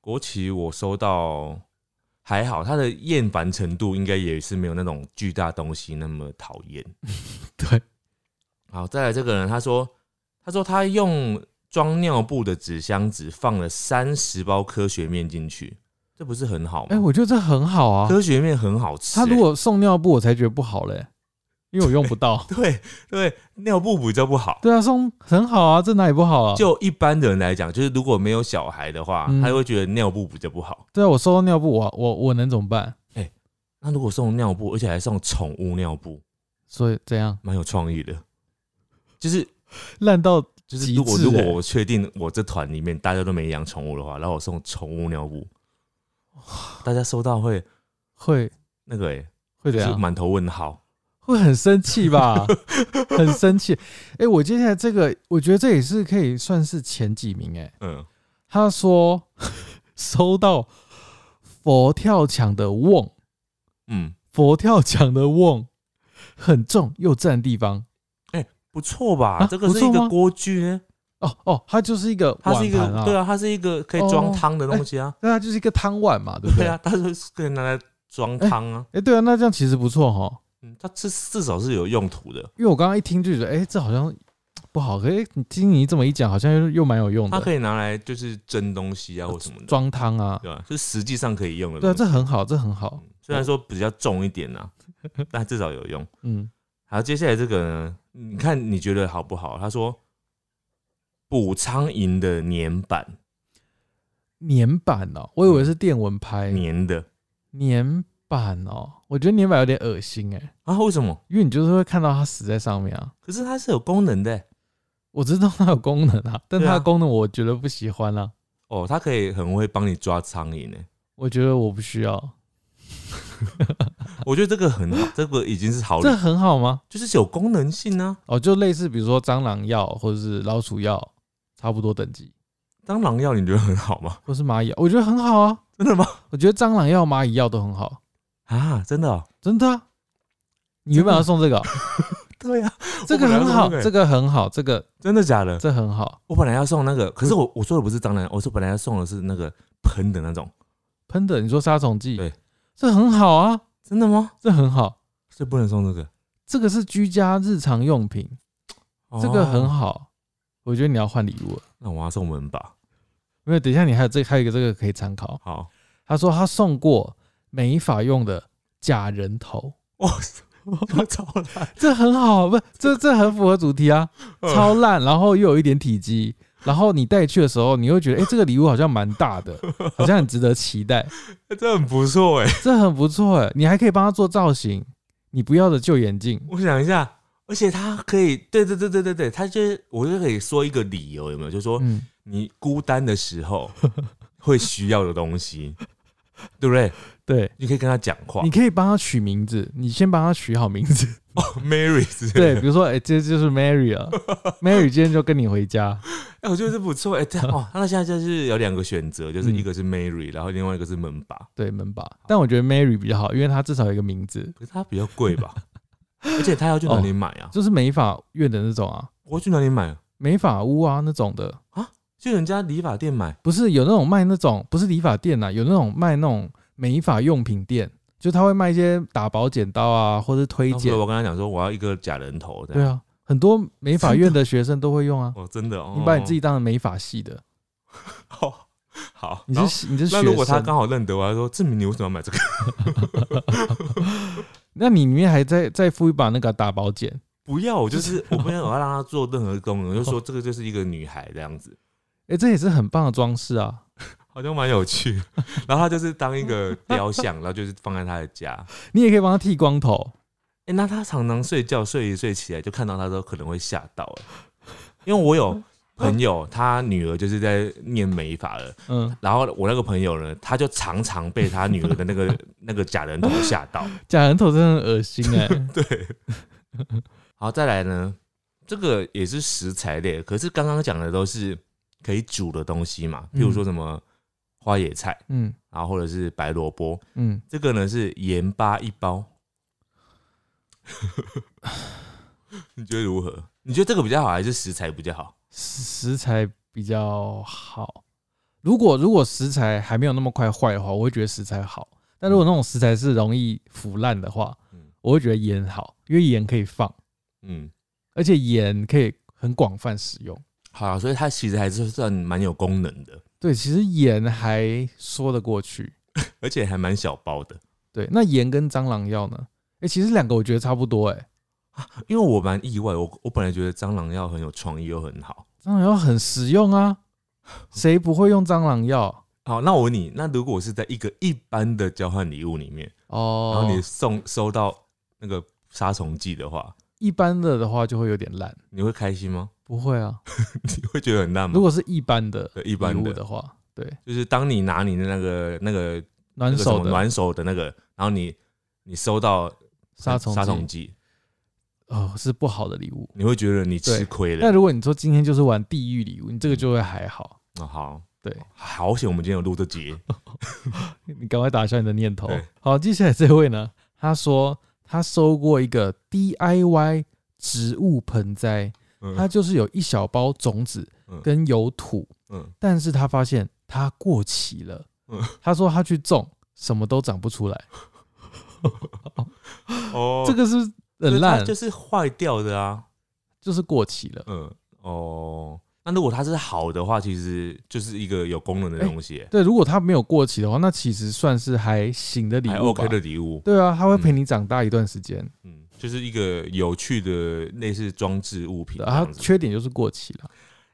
国旗我收到还好，它的厌烦程度应该也是没有那种巨大东西那么讨厌。对，好，再来这个人，他说，他说他用装尿布的纸箱子放了三十包科学面进去，这不是很好吗？哎、我觉得这很好啊。科学面很好吃、他如欸果送尿布，我才觉得不好嘞，因为我用不到。对对尿布比较不好。对啊，送很好啊，这哪里不好啊？就一般的人来讲，就是如果没有小孩的话，嗯他会觉得尿布比较不好。对啊，我收到尿布，我我我能怎么办？哎那如果送尿布，而且还送宠物尿布，所以怎样蛮有创意的。就是烂到就是，如果如果我确定我这团里面大家都没养宠物的话，然后我送宠物尿布，大家收到会会那个哎、会怎样？就满头问号。会很生气吧？很生气。哎、我接下来这个，我觉得这也是可以算是前几名哎、嗯，他说 收到佛跳墙的瓮，嗯，佛跳墙的瓮很重又占地方。不错吧？啊这个是不错吗一个锅具呢，哦哦，它就是一个它是一个碗盘啊，对啊，它是一个可以装汤的东西啊。对啊，就是一个汤碗嘛，对不对？对啊，它是可以拿来装汤啊。哎、对啊，那这样其实不错哈。嗯，它至至少是有用途的。因为我刚刚一听就觉得，哎、这好像不好。可是你听你这么一讲，好像又又蛮有用的，它可以拿来就是蒸东西啊，或什么的，装汤啊。对吧？是实际上可以用的对啊，东西。这很好，这很好。嗯虽然说比较重一点呐，但至少有用。嗯，好，接下来这个呢，你看你觉得好不好？他说捕苍蝇的粘板，粘板哦，我以为是电蚊拍。粘的粘板哦，我觉得粘板有点恶心哎，啊？为什么？因为你就是会看到它死在上面啊。可是它是有功能的欸我知道它有功能啊，但它的功能我觉得不喜欢啊。哦，它可以很会帮你抓苍蝇呢。我觉得我不需要，我觉得这个很好，这个已经是好，这很好吗？就是有功能性啊。哦，就类似比如说蟑螂药或者是老鼠药，差不多等级，蟑螂药你觉得很好吗？或是蚂蚁药，我觉得很好啊。真的吗？我觉得蟑螂药、蚂蚁药都很好，啊，真的、哦？真的、啊。你原本要送这个哦、对呀、这个很好，送这个这个很好，这个真的假的？这很好。我本来要送那个，可是我我说的不是蟑螂，我说本来要送的是那个喷的那种。喷的，你说杀虫剂，对，这很好啊，真的吗？这很好。这不能送这个？这个是居家日常用品，这个很哦。好。我觉得你要换礼物了，那我要送门把。因为等一下你还有这还有一个这个可以参考。好，他说他送过美发用的假人头，哇，超烂，这很好，不，这这很符合主题啊，超烂，然后又有一点体积，然后你带去的时候，你会觉得，哎、这个礼物好像蛮大的，好像很值得期待，这很不错哎。这很不错哎，你还可以帮他做造型，你不要的旧眼镜，我想一下，而且他可以，对对对对对对，他就是我就可以说一个理由，有没有？就是说嗯，你孤单的时候 会需要的东西，对不对？对，你可以跟他讲话你。可以帮他取名字，你先帮他取好名字，Mary 之类对，比如说，哎、这就是 Mary 啊，Mary 今天就跟你回家，哎、我觉得这不错。哎、这样 哦，那现在就是有两个选择，就是嗯。一个是 Mary，、然后另外一个是门把，对，门把，但我觉得 Mary 比较好，因为它至少有一个名字，可是它比较贵吧？而且他要去哪里买啊？就是美发院的那种啊，我去哪里买？美发屋啊那种的。啊，去人家理发店买？不是有那种卖那种不是理发店呐、有那种卖那种美发用品店，就他会卖一些打薄剪刀啊，或是推剪我跟他讲说我要一个假人头。对啊，很多美法院的学生都会用啊。哦，真的哦，你把你自己当成美法系的，哦好，你是你是学那如果他生，刚好认得我，他说志明你为什么要买这个？那你里面还再再附一把那个打薄剪，不要，我就是我不要，我要让他做任何功能，我就说这个就是一个女孩这样子，哎、这也是很棒的装饰啊。好像蛮有趣。然后他就是当一个 雕像，然后就是放在他的家。你也可以帮他剃光头，哎、那他常常睡觉睡一睡起来就看到他都可能会吓到、哎，因为我有朋友，他女儿就是在念美法了，嗯，然后我那个朋友呢，他就常常被他女儿的那个 那个假人头吓到。假人头真的很恶心哎、对，好，再来呢，这个也是食材类，可是刚刚讲的都是可以煮的东西嘛，譬如说什么花野菜，嗯然后或者是白萝卜，嗯，这个呢是盐巴一包。你觉得如何？你觉得这个比较好，还是食材比较好？食食材比较好。如果如果食材还没有那么快坏的话，我会觉得食材好。但如果那种食材是容易腐烂的话，嗯我会觉得盐好，因为盐可以放，嗯，而且盐可以很广泛使用。好啊，所以它其实还是算蛮有功能的，对，其实盐还说得过去。而且还蛮小包的。对，那盐跟蟑螂药呢？哎、其实两个我觉得差不多、哎，因为我蛮意外，我我本来觉得蟑螂药很有创意又很好。蟑螂药很实用啊，谁不会用蟑螂药？好，那我问你，那如果是在一个一般的交换礼物里面，哦，然后你送收到那个杀虫剂的话，一般的的话就会有点烂，你会开心吗？不会啊。你会觉得很烂吗如？果是一般的对一般的礼物的话，对，就是当你拿你的那个那个那个什暖手的暖手的那个，然后你你收到杀虫剂杀虫剂，哦是不好的礼物。你会觉得你吃对亏了。那如果你说今天就是玩地狱礼物，你这个就会还好。哦，好，对好险，我们今天有录这节。你赶快打消你的念头对。好，接下来这位呢，他说他收过一个 DIY 植物盆栽，嗯它就是有一小包种子嗯跟有土，嗯但是他发现它过期了嗯。他说他去种，什么都长不出来。哦这个是很烂，就是坏掉的啊。就是过期了。嗯，哦，那如果它是好的话，其实就是一个有功能的东西，对，如果它没有过期的话，那其实算是还行的礼物吧 OK 的礼物。对啊，它会陪你长大一段时间。嗯，就是一个有趣的类似装置物品对啊它这样子。缺点就是过期了。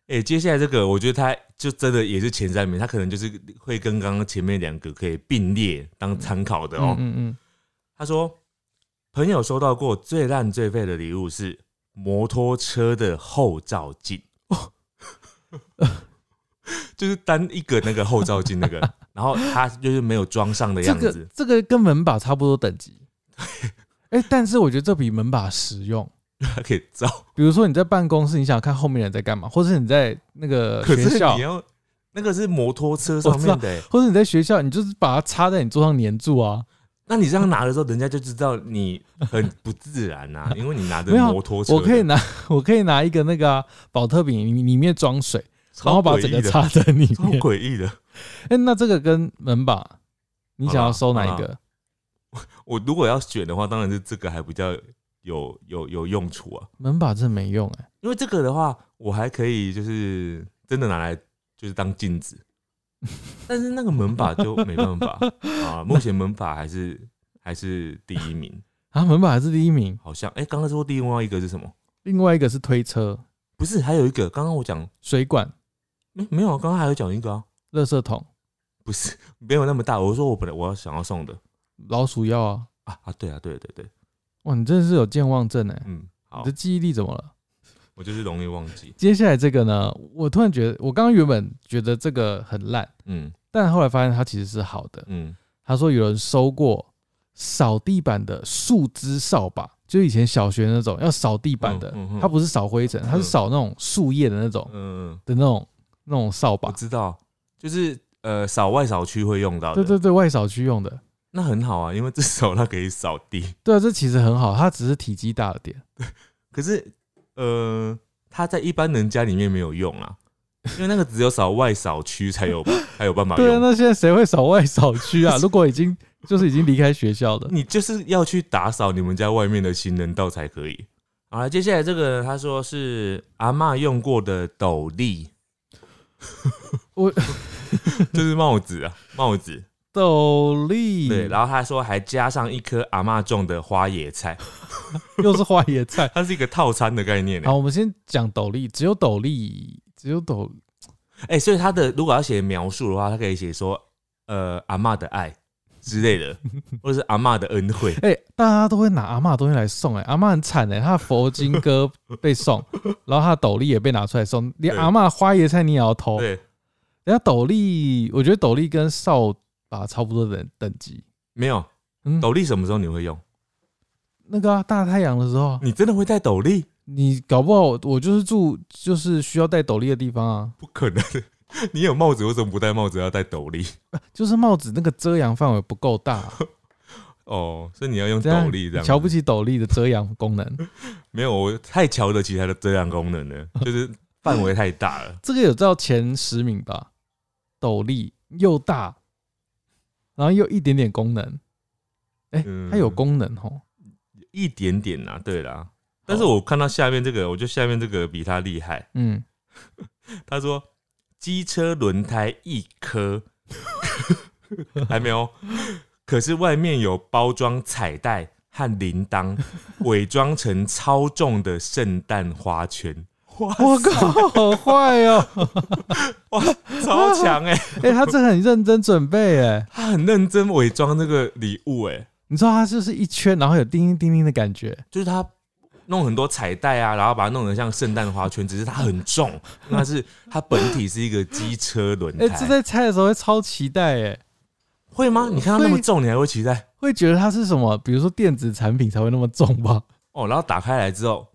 哎、接下来这个，我觉得它就真的也是前三名，它可能就是会跟刚刚前面两个可以并列当参考的哦。嗯嗯他说，朋友收到过最烂最废的礼物是摩托车的后照镜，就是单一个那个后照镜那个，然后它就是没有装上的嗯，这个样子。这个跟门把差不多等级。哎，但是我觉得这比门把实用。它可以照，比如说你在办公室，你想看后面人在干嘛，或者是你在那个可是学校你，要那个是摩托车上面的、欸，或者你在学校，你就是把它插在你桌上粘住啊。那你这样拿的时候，人家就知道你很不自然呐、因为你拿着摩托车的，我可以拿，我可以拿一个那个啊保特瓶，里里面装水，然后把整个插在里超面。诡异的。哎，那这个跟门把，你想要收哪一个？我如果要选的话，当然是这个还比较有有有用处啊。门把真的没用哎。因为这个的话，我还可以就是真的拿来就是当镜子，但是那个门把就没办法啊。目前门把还是还是第一名，啊，门把还是第一名，好像哎，刚刚说另外一个是什么？另外一个是推车、不是，还有一个，刚刚我讲水管、没没有啊，刚刚还有讲一个啊，垃圾桶、不是没有那么大。我说我本来我要想要送的老鼠药啊。啊啊，对啊，对对对，哇，你真的是有健忘症哎！嗯，好你的，记忆力怎么了？我就是容易忘记，接下来这个呢，我突然觉得，我刚刚原本觉得这个很烂，嗯但后来发现它其实是好的。嗯，他说有人收过扫地板的树枝扫把，就以前小学那种要扫地板的嗯嗯，嗯它不是扫灰尘，它是扫那种树叶的那种嗯，的那种那种扫把我把。知道，就是呃扫外扫区会用到的，对对对，外扫区用的。那很好啊，因为至少它可以扫地。对啊，这其实很好，它只是体积大了点。可是呃，它在一般人家里面没有用啊，因为那个只有扫外扫区才有 才有办法用对啊，那现在谁会扫外扫区啊？如果已经就是已经离开学校了，你就是要去打扫你们家外面的行人道才可以。好了，接下来这个他说是阿嬷用过的斗笠，我就是帽子啊，帽子。斗笠，对，然后他说还加上一颗阿嬷种的花野菜，又是花椰菜。它是一个套餐的概念欸。好，我们先讲斗笠，只有斗笠，只有斗哎、所以他的如果要写描述的话，他可以写说，呃，阿嬷的爱，之类的，或者是阿嬷的恩惠。哎、大家都会拿阿嬷的东西来送、哎，阿嬷很惨哎、她的佛经歌被送，然后她的斗笠也被拿出来送，连对阿嬷花椰菜你也要偷。对，人家斗笠，我觉得斗笠跟扫把差不多的等级。没有嗯，斗笠什么时候你会用？那个、啊、大太阳的时候，你真的会戴斗笠？你搞不好我就是住就是需要戴斗笠的地方啊，不可能！你有帽子，为什么不戴帽子要戴斗笠？就是帽子那个遮阳范围不够大，哦，所以你要用这样斗笠这样。瞧不起斗笠的遮阳功能。没有，我太瞧得起它的遮阳功能了，就是范围太大了。这个有到前十名吧？斗笠又大，然后又一点点功能，哎、嗯它有功能哦。一点点啦，对啦。但是我看到下面这个，我觉得下面这个比它厉害。嗯，他说机车轮胎一颗，还没有，可是外面有包装彩带和铃铛，伪装成超重的圣诞花圈。哇，我靠，好坏哦！哇超强哎、哎、他真的很认真准备哎，他很认真伪装这个礼物哎、你知道他就是一圈，然后有叮叮叮叮的感觉。就是他弄很多彩带啊，然后把它弄得像圣诞花圈，只是它很重，那是它本体是一个机车轮哎、胎。这在拆的时候会超期待哎，会吗？你看它那么重，你还会期待？会觉得它是什么？比如说电子产品才会那么重吧？哦，然后打开来之后，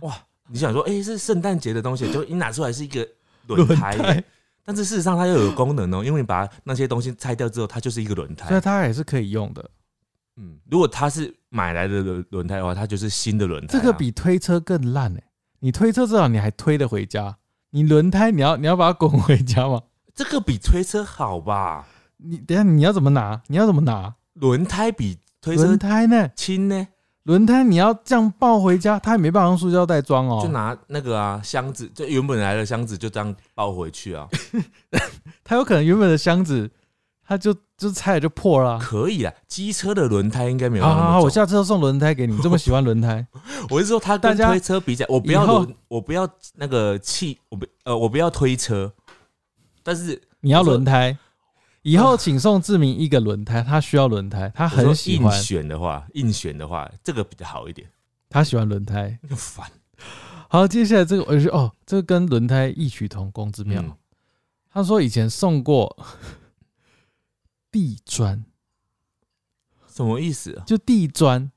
哇，你想说，哎、是圣诞节的东西，就一拿出来是一个轮胎耶，但是事实上它又有功能哦，因为你把那些东西拆掉之后，它就是一个轮胎所以。它也是可以用的。嗯，如果它是买来的轮轮胎的话，它就是新的轮胎啊、这个比推车更烂哎！你推车至少你还推得回家，你轮胎你要你要把它滚回家吗？这个比推车好吧？你等下你要怎么拿？你要怎么拿？轮胎比推车轮胎呢？轻呢，轮胎你要这样抱回家，他也没办法用塑胶袋装哦。就拿那个啊箱子，就原本来的箱子就这样抱回去啊，他有可能原本的箱子，他就就拆了就破了啊。可以啊。机车的轮胎应该没有那好好好，我。下次就送轮胎给你。这么喜欢轮胎，我是说，它跟大家推车比起来，我不要以后轮，我不要那个气，我不呃，我不要推车，但是你要轮胎。以后请送志明一个轮胎，他需要轮胎，他很喜欢，选的话，硬选的话，这个比较好一点。他喜欢轮胎。很烦，好，接下来这个我就哦，这个跟轮胎异曲同工之妙。嗯他说以前送过地砖，什么意思啊？就地砖，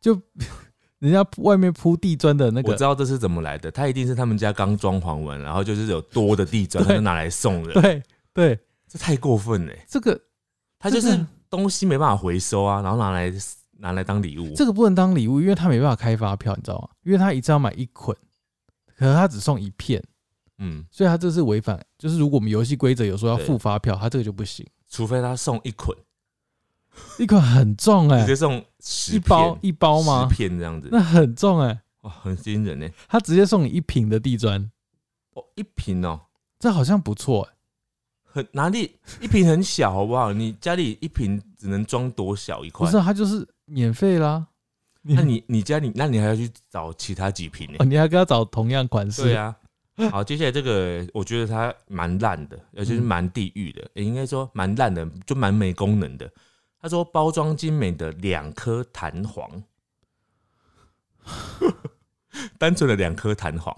就 人家外面铺地砖的那个我知，道这是怎么来的，他一定是他们家刚装潢完，然后就是有多的地砖，他就拿来送人，对对，这太过分了欸。这个他就是这个东西没办法回收啊，然后拿来拿来当礼物。这个不能当礼物，因为他没办法开发票，你知道吗？因为他一次要买一捆，可能他只送一片，嗯，所以他这是违反，就是如果我们游戏规则有说要付发票，他这个就不行。除非他送一捆，一捆很重哎、直接送十一包一包吗十？片这样子，那很重哎、哇，很惊人呢。他直接送你一瓶的地砖，哦，一瓶哦，这好像不错哎、很哪里一瓶很小，好不好？你家里一瓶只能装多小一块？不是、啊，他就是免费啦。那你你家里，那你还要去找其他几瓶呢哦，？你还跟他找同样款式？对啊。好，接下来这个我觉得它蛮烂的，而且是蛮地狱的，也应该说蛮烂的，就蛮没功能的。他说包装精美的两颗弹簧，单纯的两颗弹簧，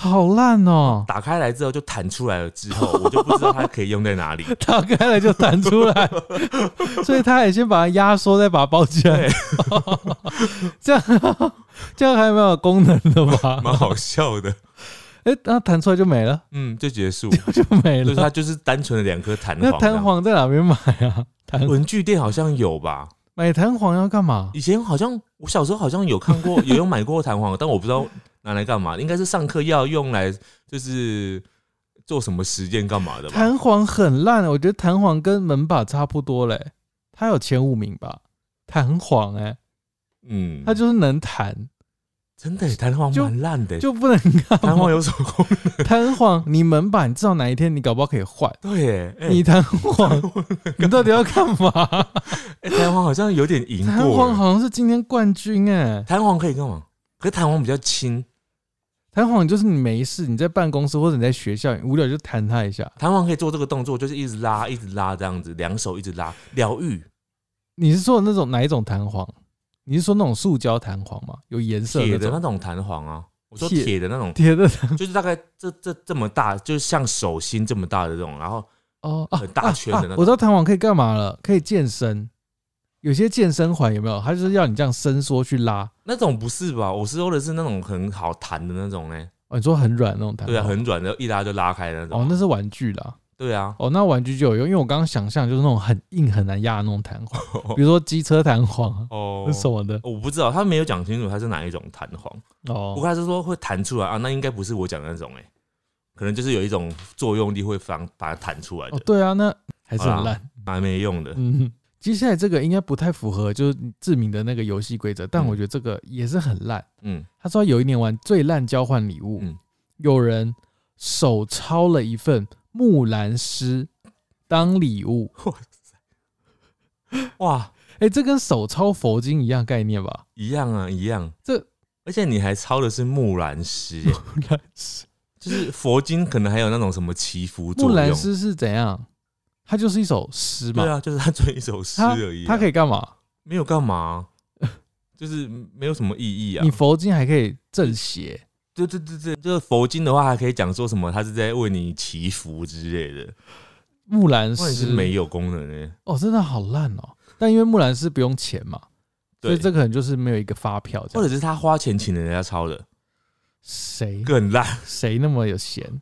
好烂哦、打开来之后就弹出来了，之后我就不知道它可以用在哪里。打开来就弹出来，所以他也先把它压缩，再把它包起来。这样这样还蛮有功能的吧？蛮好笑的。哎、那弹出来就没了，嗯，就结束，就没就是它。就是单纯的两颗弹那簧。弹簧在哪边买啊？弹文具店好像有吧？买弹簧要干嘛？以前好像我小时候好像有看过，有用买过弹簧，但我不知道拿来干嘛。应该是上课要用来就是做什么实践干嘛的吧？弹簧很烂，我觉得弹簧跟门把差不多嘞。它有前五名吧？弹簧哎，嗯，它就是能弹，真的耶弹簧就蛮烂的。就不能干弹簧有什么功能？弹簧，你门把你知道哪一天你搞不好可以换。对耶，哎你弹簧，你到底要干嘛？哎弹簧好像有点赢弹过弹。簧好像是今天冠军哎、弹簧可以干嘛？可是弹簧比较轻，弹簧就是你没事，你在办公室或者你在学校你无聊就弹它一下。弹簧可以做这个动作，就是一直拉，一直拉这样子，两手一直拉，疗愈。你是说那种哪一种弹簧？你是说那种塑胶弹簧吗？有颜色铁的那种弹簧啊，我说铁铁的那种，铁的就是大概这这这么大，就是像手心这么大的这种，然后哦啊很大圈的那种啊啊我知道弹簧可以干嘛了，可以健身。有些健身环有没有？它就是要你这样伸缩去拉。那种不是吧？我说的是那种很好弹的那种呢。哦，你说很软那种弹簧？对啊，很软的，一拉就拉开的那种。哦，那是玩具啦。对啊，哦，那玩具就有用，因为我刚刚想象就是那种很硬很难压的那种弹簧，比如说机车弹簧啊哦什么的。我不知道，他没有讲清楚它是哪一种弹簧。不过哦，他是说会弹出来啊，那应该不是我讲的那种哎、可能就是有一种作用力会放把它弹出来的，哦，对啊，那还是很烂。蛮没用的。嗯，接下来这个应该不太符合就是志明的那个游戏规则，但嗯我觉得这个也是很烂。嗯，他说有一年玩最烂交换礼物，嗯有人手抄了一份木兰诗当礼物。哇塞！哇，哎、这跟手抄佛经一样概念吧？一样啊，一样。这而且你还抄的是木兰诗、欸，木兰诗，就是佛经可能还有那种什么祈福作木用。兰诗是怎样？它就是一首诗嘛。对啊，就是他做一首诗而已、啊。它可以干嘛？没有干嘛，就是没有什么意义啊你。佛经还可以正邪。对对对对，就是佛经的话，还可以讲说什么，他是在为你祈福之类的。木兰诗没有功能呢、哦，真的好烂哦。但因为木兰诗不用钱嘛，所以对，这可能就是没有一个发票。或者是他花钱请人家抄的，谁更烂，谁那么有闲？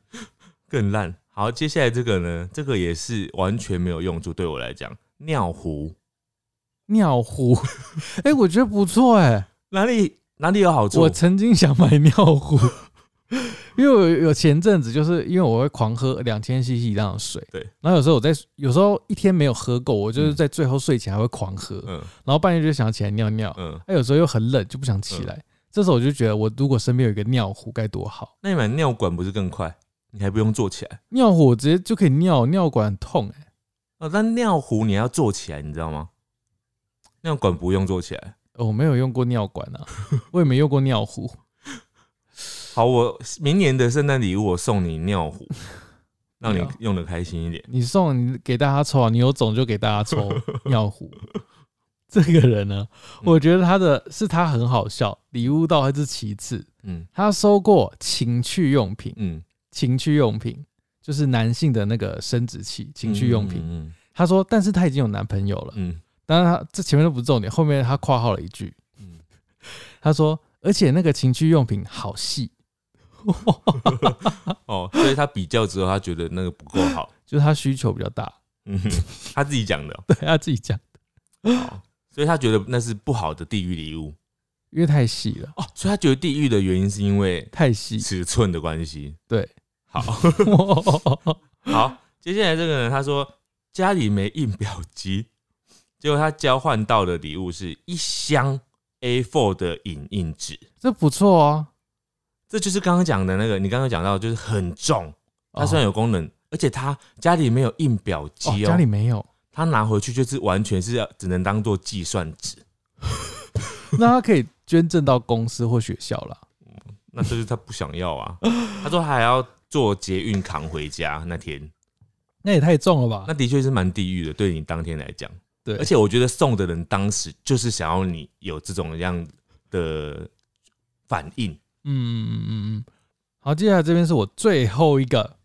更烂。好，接下来这个呢，这个也是完全没有用处，对我来讲，尿壶尿壶，哎、我觉得不错哎、哪里哪里有好处？我曾经想买尿壶，因为我有前阵子就是因为我会狂喝两千 CC 以上的水，对，然后有时候我在有时候一天没有喝够，我就是嗯在最后睡前还会狂喝，嗯然后半夜就想起来尿尿，嗯，哎，有时候又很冷就不想起来，这时候我就觉得我如果身边有一个尿壶该多好，那你买尿管不是更快？你还不用坐起来尿壶我直接就可以尿，尿管很痛哎、哦。但尿壶你要坐起来，你知道吗？尿管不用坐起来。哦我没有用过尿管啊，我也没用过尿壶，好，我明年的圣诞礼物我送你尿壶，让你用的开心一点。你送你给大家抽啊，你有种就给大家抽 尿壶。这个人呢，嗯我觉得他的是他很好笑，礼物倒还是其次。嗯他收过情趣用品，嗯，情趣用品就是男性的那个生殖器，情趣用品。嗯他说，但是他已经有男朋友了。嗯当然，他这前面都不是重点，后面他括号了一句，嗯，他说，而且那个情趣用品好细，哦，所以他比较之后，他觉得那个不够好。就是他需求比较大。嗯，他自己讲的哦、对他自己讲的，好所以他觉得那是不好的地狱礼物因为太细了，哦，所以他觉得地狱的原因是因为太细。尺寸的关系。对，好 好，接下来这个人他说家里没印表机，结果他交换到的礼物是一箱 A4 的影印纸，这不错啊。这就是刚刚讲的那个，你刚刚讲到就是很重，它虽然有有功能，而且他家里没有印表机哦，家里没有，他拿回去就是完全是要只能当做计算纸，那他可以捐赠到公司或学校啦。那就是他不想要啊。他说他还要坐捷运扛回家那天，那也太重了吧那？的确是蛮地狱的，对你当天来讲。对，而且我觉得送的人当时就是想要你有这种样的反应。嗯嗯嗯嗯，好，接下来这边是我最后一个，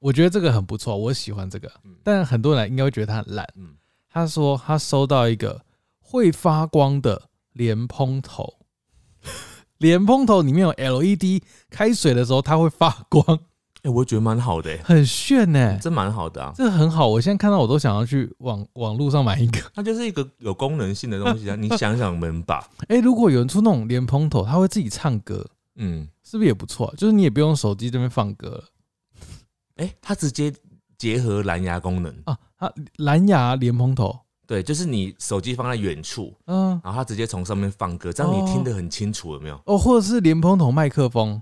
我觉得这个很不错，我喜欢这个嗯，但很多人应该会觉得它很烂。嗯，他说他收到一个会发光的莲蓬头，莲蓬头里面有 LED，开水的时候它会发光，哎、我觉得蛮好的、欸，很炫呢、这蛮好的啊。这个很好，我现在看到我都想要去网网络上买一个。它就是一个有功能性的东西啊，你想想门把，哎、如果有人出那种莲蓬头，他会自己唱歌，嗯，是不是也不错？就是你也不用手机这边放歌了哎、它直接结合蓝牙功能，啊。它蓝牙莲蓬头，对，就是你手机放在远处，嗯、然后它直接从上面放歌，这样你听得很清楚，有没有？哦，或者是莲蓬头麦克风，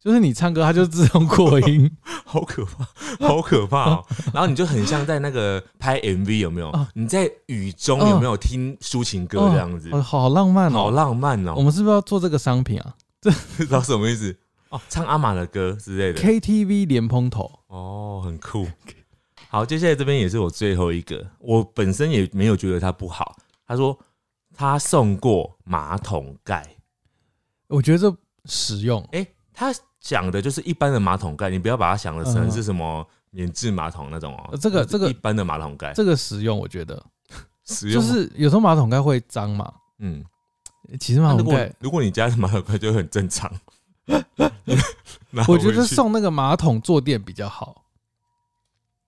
就是你唱歌它就自动扩音 好可怕，好可怕哦！然后你就很像在那个拍 MV，有没有啊？你在雨中有没有听抒情歌这样子？哦，好浪漫哦。好浪漫哦！我们是不是要做这个商品啊？不知道什么意思？哦，唱阿玛的歌之类的。KTV 连蓬头，哦，很酷。好，接下来这边也是我最后一个，我本身也没有觉得它不好。他说他送过马桶盖，我觉得这实用。哎、他讲的就是一般的马桶盖，你不要把它想的成嗯是什么免治马桶那种哦、呃这个这个一般的马桶盖，这个实用，我觉得。实用就是有时候马桶盖会脏嘛，嗯，其实马桶盖，如果你家的马桶盖就很正常，我觉得送那个马桶坐垫比较好，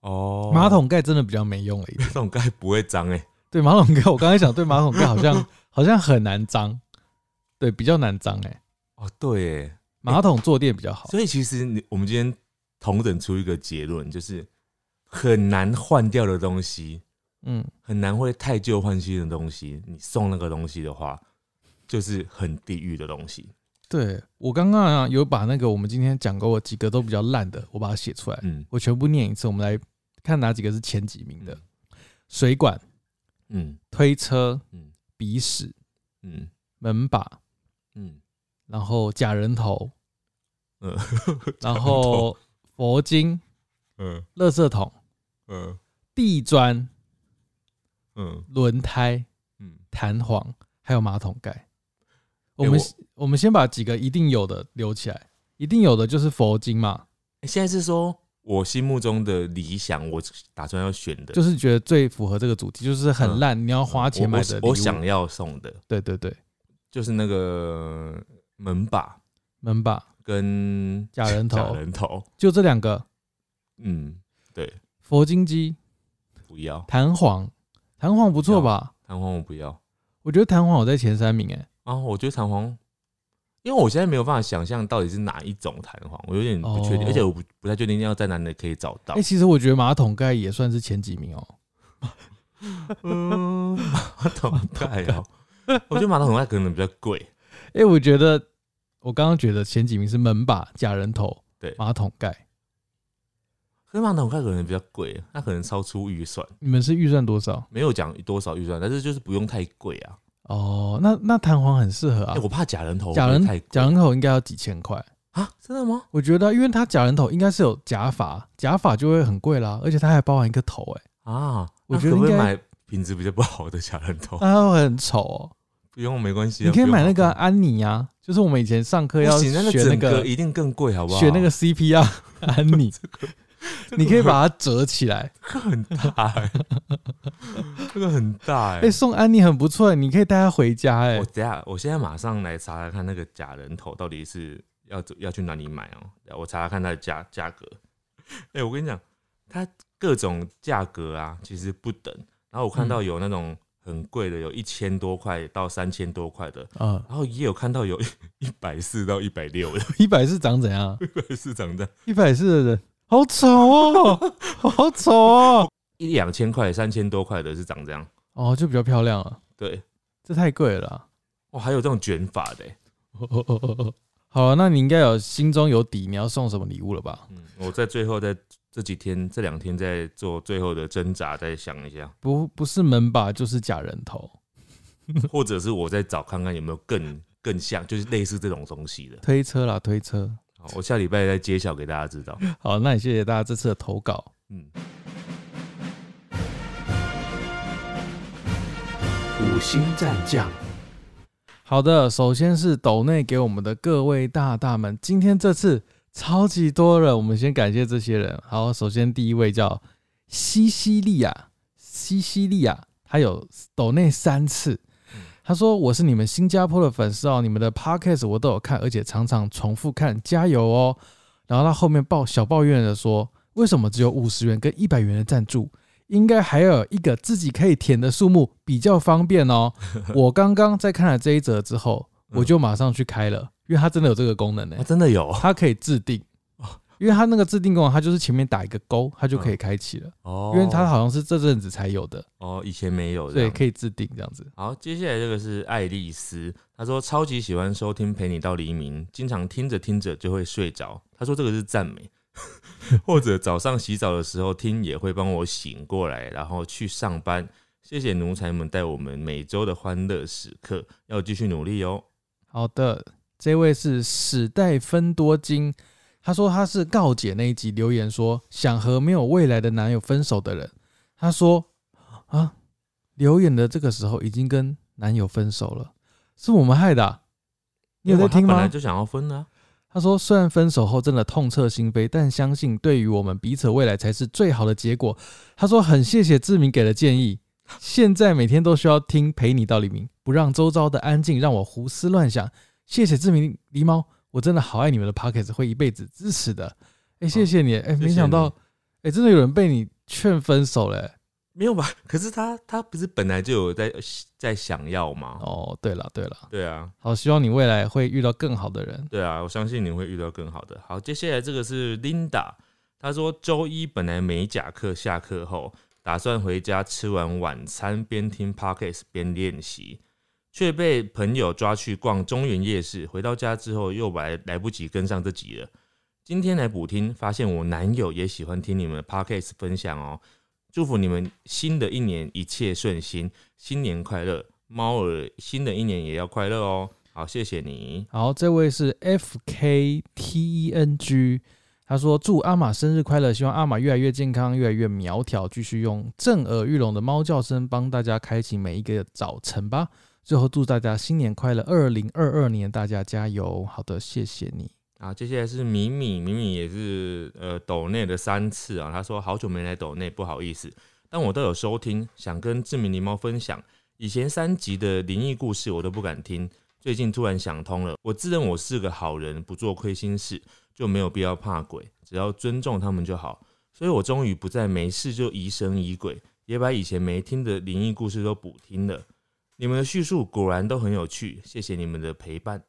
哦。马桶盖真的比较没用了一点。马桶盖不会脏哎、对马桶盖，我刚才想对马桶盖好像好像很难脏，对，比较难脏哎。哦对哎，马桶坐垫比较好，所以其实你我们今天同等出一个结论，就是很难换掉的东西，嗯，很难会太旧换新的东西，你送那个东西的话，就是很地狱的东西。对我刚刚啊有把那个我们今天讲过几个都比较烂的，我把它写出来，嗯。我全部念一次，我们来看哪几个是前几名的。嗯：水管、嗯。推车、嗯。鼻屎、嗯。门把，嗯然后假人头，嗯，然后佛经、嗯。垃圾桶、嗯。地砖、嗯。轮胎、嗯，弹簧，还有马桶盖。我欸们、我我们先把几个一定有的留起来，一定有的就是佛经嘛，欸现在是说我心目中的理想，我打算要选的，就是觉得最符合这个主题，就是很烂，你要花钱买的。我我我想要送的。对对对，就是那个门把门把、跟假人头。假人头，就这两个，嗯，对，佛经机、不要。弹簧，弹簧不错吧？弹簧，我不要。我觉得弹簧我在前三名哎、啊，我觉得弹簧。因为我现在没有办法想象到底是哪一种弹簧，我有点不确定，哦而且我不不太确定要在哪里可以找到。哎、。其实我觉得马桶盖也算是前几名哦、嗯，马桶盖哦，我觉得马桶盖可能比较贵。哎、我觉得我刚刚觉得前几名是门把、假人头、对马桶盖。可是马桶盖可能比较贵，那可能超出预算，你们是预算多少？没有讲多少预算，但是就是不用太贵啊。哦，那那弹簧很适合哎、啊。我怕假人头假人太假人头应该要几千块，啊，真的吗？我觉得，因为它假人头应该是有假发，假发就会很贵啦，而且它还包含一个头、欸，啊，我那觉得应该可不买品质比较不好的假人头？那它会很丑哦、不用，没关系啊。你可以买那个安妮啊，就是我们以前上课要学那整个个一定更贵，好不好？学那个 CPR 安妮，你可以把它折起来。这个很大、欸，这个很大哎、哎、送安妮很不错、欸，你可以带她回家、哎。我等下，我现在马上来查查看那个假人头到底是要要去哪里买哦、我查查看它的价价格。哎、我跟你讲，它各种价格啊，其实不等。然后我看嗯到有那种很贵的，有一千多块到三千多块的，嗯，然后也有看到有 一百四到一百六的，一百四长怎样？一百四长这样，一百四的人好丑哦、好丑哦、一两千块、三千多块的是长这样。哦，就比较漂亮啊，对，这太贵了啦。哦，还有这种卷发的、欸。好了，那你应该有心中有底，你要送什么礼物了吧？嗯，我在最后在这几天这两天在做最后的挣扎，再想一下，不，不是门把就是假人头，或者是我在找看看有没有更更像，就是类似这种东西的。推车啦，推车。好，我下礼拜再揭晓给大家知道。好，那也谢谢大家这次的投稿。嗯，五星战将，好的，首先是斗内给我们的各位大大们，今天这次超级多人，我们先感谢这些人。好，首先第一位叫西西利亚，西西利亚，他有抖内三次。他说：“我是你们新加坡的粉丝哦，你们的 podcast 我都有看，而且常常重复看，加油哦。”然后他后面抱小抱怨的说：“为什么只有五十元跟一百元的赞助？应该还有一个自己可以填的数目，比较方便哦。”我刚刚在看了这一则之后，嗯我就马上去开了，因为它真的有这个功能呢、啊，真的有它可以自定，因为它那个自定功能，它就是前面打一个勾，它就可以开启了。哦因为它好像是这阵子才有的，哦，以前没有这对，可以自定这样子。好，接下来这个是爱丽丝，她说超级喜欢收听陪你到黎明，经常听着听着就会睡着。她说这个是赞美，或者早上洗澡的时候听也会帮我醒过来，然后去上班。谢谢奴才们带我们每周的欢乐时刻，要继续努力哦。好的，这位是史代芬多金，他说他是告解那一集留言说想和没有未来的男友分手的人。他说啊，留言的这个时候已经跟男友分手了，是我们害的啊、你有在听吗？本来就想要分啊，他说虽然分手后真的痛彻心扉，但相信对于我们彼此未来才是最好的结果。他说很谢谢志明给的建议，现在每天都需要听陪你到黎明，不让周遭的安静让我胡思乱想。谢谢志明狸猫，我真的好爱你们的 p o c k e t 会一辈子支持的。哎、谢谢你，哎、谢没想到你，哎、真的有人被你劝分手了、哎没有吧？可是他他不是本来就有在在想要吗？哦，对了对了，对啊，好，希望你未来会遇到更好的人。对啊，我相信你会遇到更好的。好，接下来这个是 Linda，她说周一本来美甲课，下课后打算回家吃完晚餐，边听 Podcast 边练习，却被朋友抓去逛中原夜市。回到家之后又来来不及跟上这集了。今天来补听，发现我男友也喜欢听你们的 Podcast 分享哦。祝福你们新的一年一切顺心，新年快乐！猫儿新的一年也要快乐哦。好，谢谢你。好，这位是 F K T E N G，他说祝阿玛生日快乐，希望阿玛越来越健康，越来越苗条，继续用震耳欲聋的猫叫声帮大家开启每一个早晨吧。最后祝大家新年快乐，二零二二年大家加油。好的，谢谢你。啊，接下来是米米，米米也是呃抖内的三次啊。他说好久没来抖内，不好意思，但我都有收听，想跟志明狸猫分享。以前三集的灵异故事我都不敢听，最近突然想通了，我自认我是个好人，不做亏心事，就没有必要怕鬼，只要尊重他们就好。所以我终于不再没事就疑神疑鬼，也把以前没听的灵异故事都补听了。你们的叙述果然都很有趣，谢谢你们的陪伴。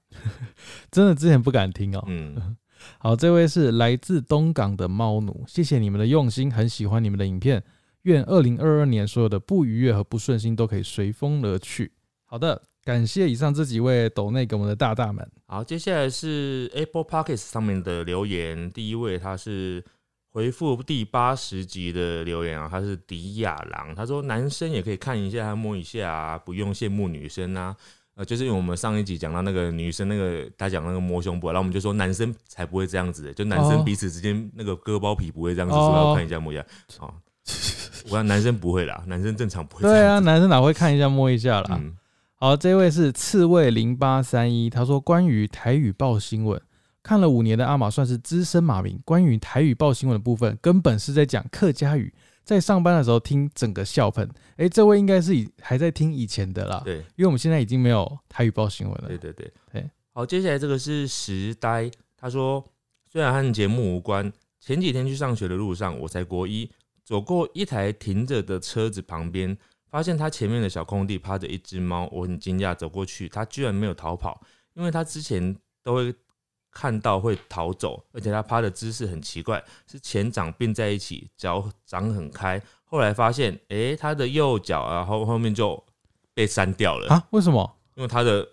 真的之前不敢听哦。嗯，好，这位是来自东港的猫奴，谢谢你们的用心，很喜欢你们的影片。愿二零二二年所有的不愉悦和不顺心都可以随风而去。好的，感谢以上这几位抖内给我们的大大们。好，接下来是 Apple Podcast 上面的留言。第一位他是回复第八十集的留言啊，他是迪亚郎，他说男生也可以看一下、摸一下啊，不用羡慕女生啊。呃，就是因为我们上一集讲到那个女生那个他讲那个摸胸部，然后我们就说男生才不会这样子的，就男哦生彼此之间那个割包皮不会这样子哦说要看一下摸一下。哦，我看男生不会啦，男生正常不会对啊，男生哪会看一下摸一下啦？嗯，好，这位是刺猬零八三一，他说关于台语报新闻，看了五年的阿玛算是资深马民。关于台语报新闻的部分，根本是在讲客家语，在上班的时候听整个笑喷。诶，这位应该是以还在听以前的啦，对。因为我们现在已经没有台语报新闻了。对对对对好，接下来这个是时呆，他说虽然和节目无关，前几天去上学的路上，我才国一，走过一台停着的车子旁边，发现他前面的小空地趴着一只猫，我很惊讶，走过去，他居然没有逃跑，因为他之前都会看到会逃走，而且它趴的姿势很奇怪，是前掌并在一起，脚长很开。后来发现，诶、它的右脚，然后后面就被删掉了。啊？为什么？因为它的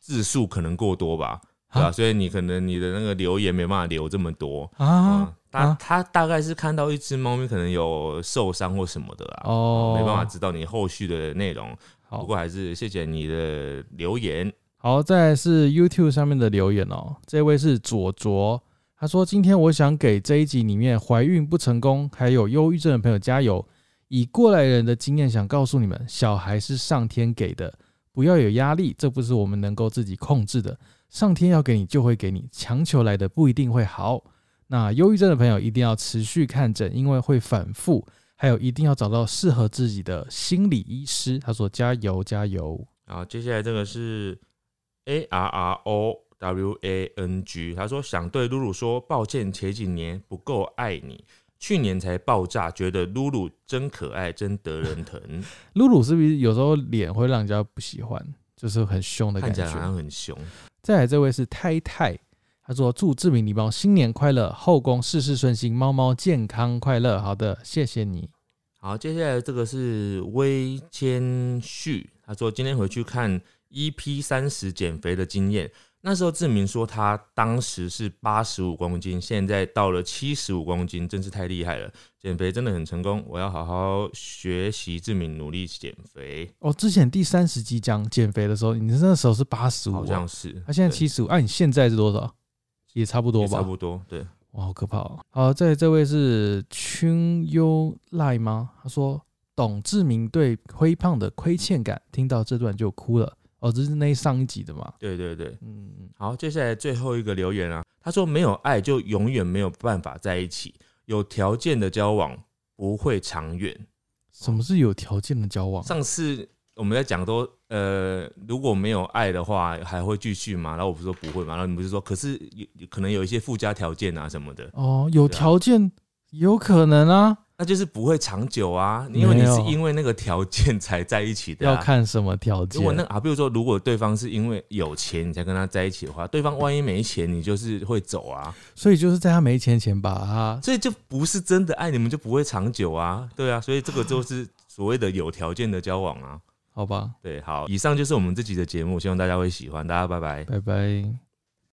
字数可能过多吧，对吧、啊所以你可能你的那个留言没办法留这么多。啊嗯，他大概是看到一只猫咪可能有受伤或什么的啦，哦，没办法知道你后续的内容。不好过还是谢谢你的留言。好，再来是 YouTube 上面的留言哦。这位是左卓，他说：“今天我想给这一集里面怀孕不成功还有忧郁症的朋友加油。以过来人的经验，想告诉你们，小孩是上天给的，不要有压力，这不是我们能够自己控制的。上天要给你就会给你，强求来的不一定会好。那忧郁症的朋友一定要持续看诊，因为会反复，还有一定要找到适合自己的心理医师。”他说：“加油，加油！”好，接下来这个是 A R R O W A N G，他说想对露露说抱歉，前几年不够爱你，去年才爆炸，觉得露露真可爱，真得人疼，露露是不是有时候脸会让人家不喜欢，就是很凶的感看起来好觉？像很凶。再来这位是太太，他说祝志明礼包新年快乐，后宫事事顺心，猫猫健康快乐。好的，谢谢你。好，接下来这个是微谦旭，他说今天回去看 EP 三十减肥的经验，那时候志明说他当时是八十五公斤，现在到了七十五公斤，真是太厉害了，减肥真的很成功。我要好好学习志明，努力减肥。哦，之前第三十集讲减肥的时候，你那时候是八十五，好像是。他现在对七十五，哎，你现在是多少？也差不多吧。差不多，对。哇，好可怕哦！好，这这位是春优赖吗？他说董志明对灰胖的亏欠感，听到这段就哭了。哦，这是那上一集的嘛？对对对，嗯，嗯好，接下来最后一个留言啊，他说没有爱就永远没有办法在一起，有条件的交往不会长远。什么是有条件的交往？上次我们在讲都呃，如果没有爱的话，还会继续吗？然后我不是说不会嘛，然后你不是说，可是有有可能有一些附加条件啊什么的，哦，有条件有可能啊，那就是不会长久啊，因为你是因为那个条件才在一起的、啊。要看什么条件如。果那啊，比如说，如果对方是因为有钱你才跟他在一起的话，对方万一没钱，你就是会走啊，所以就是在他没钱前把他所以就不是真的爱，你们就不会长久啊，对啊，所以这个就是所谓的有条件的交往啊，好吧，对，好，以上就是我们这集的节目，希望大家会喜欢，大家拜拜。拜拜。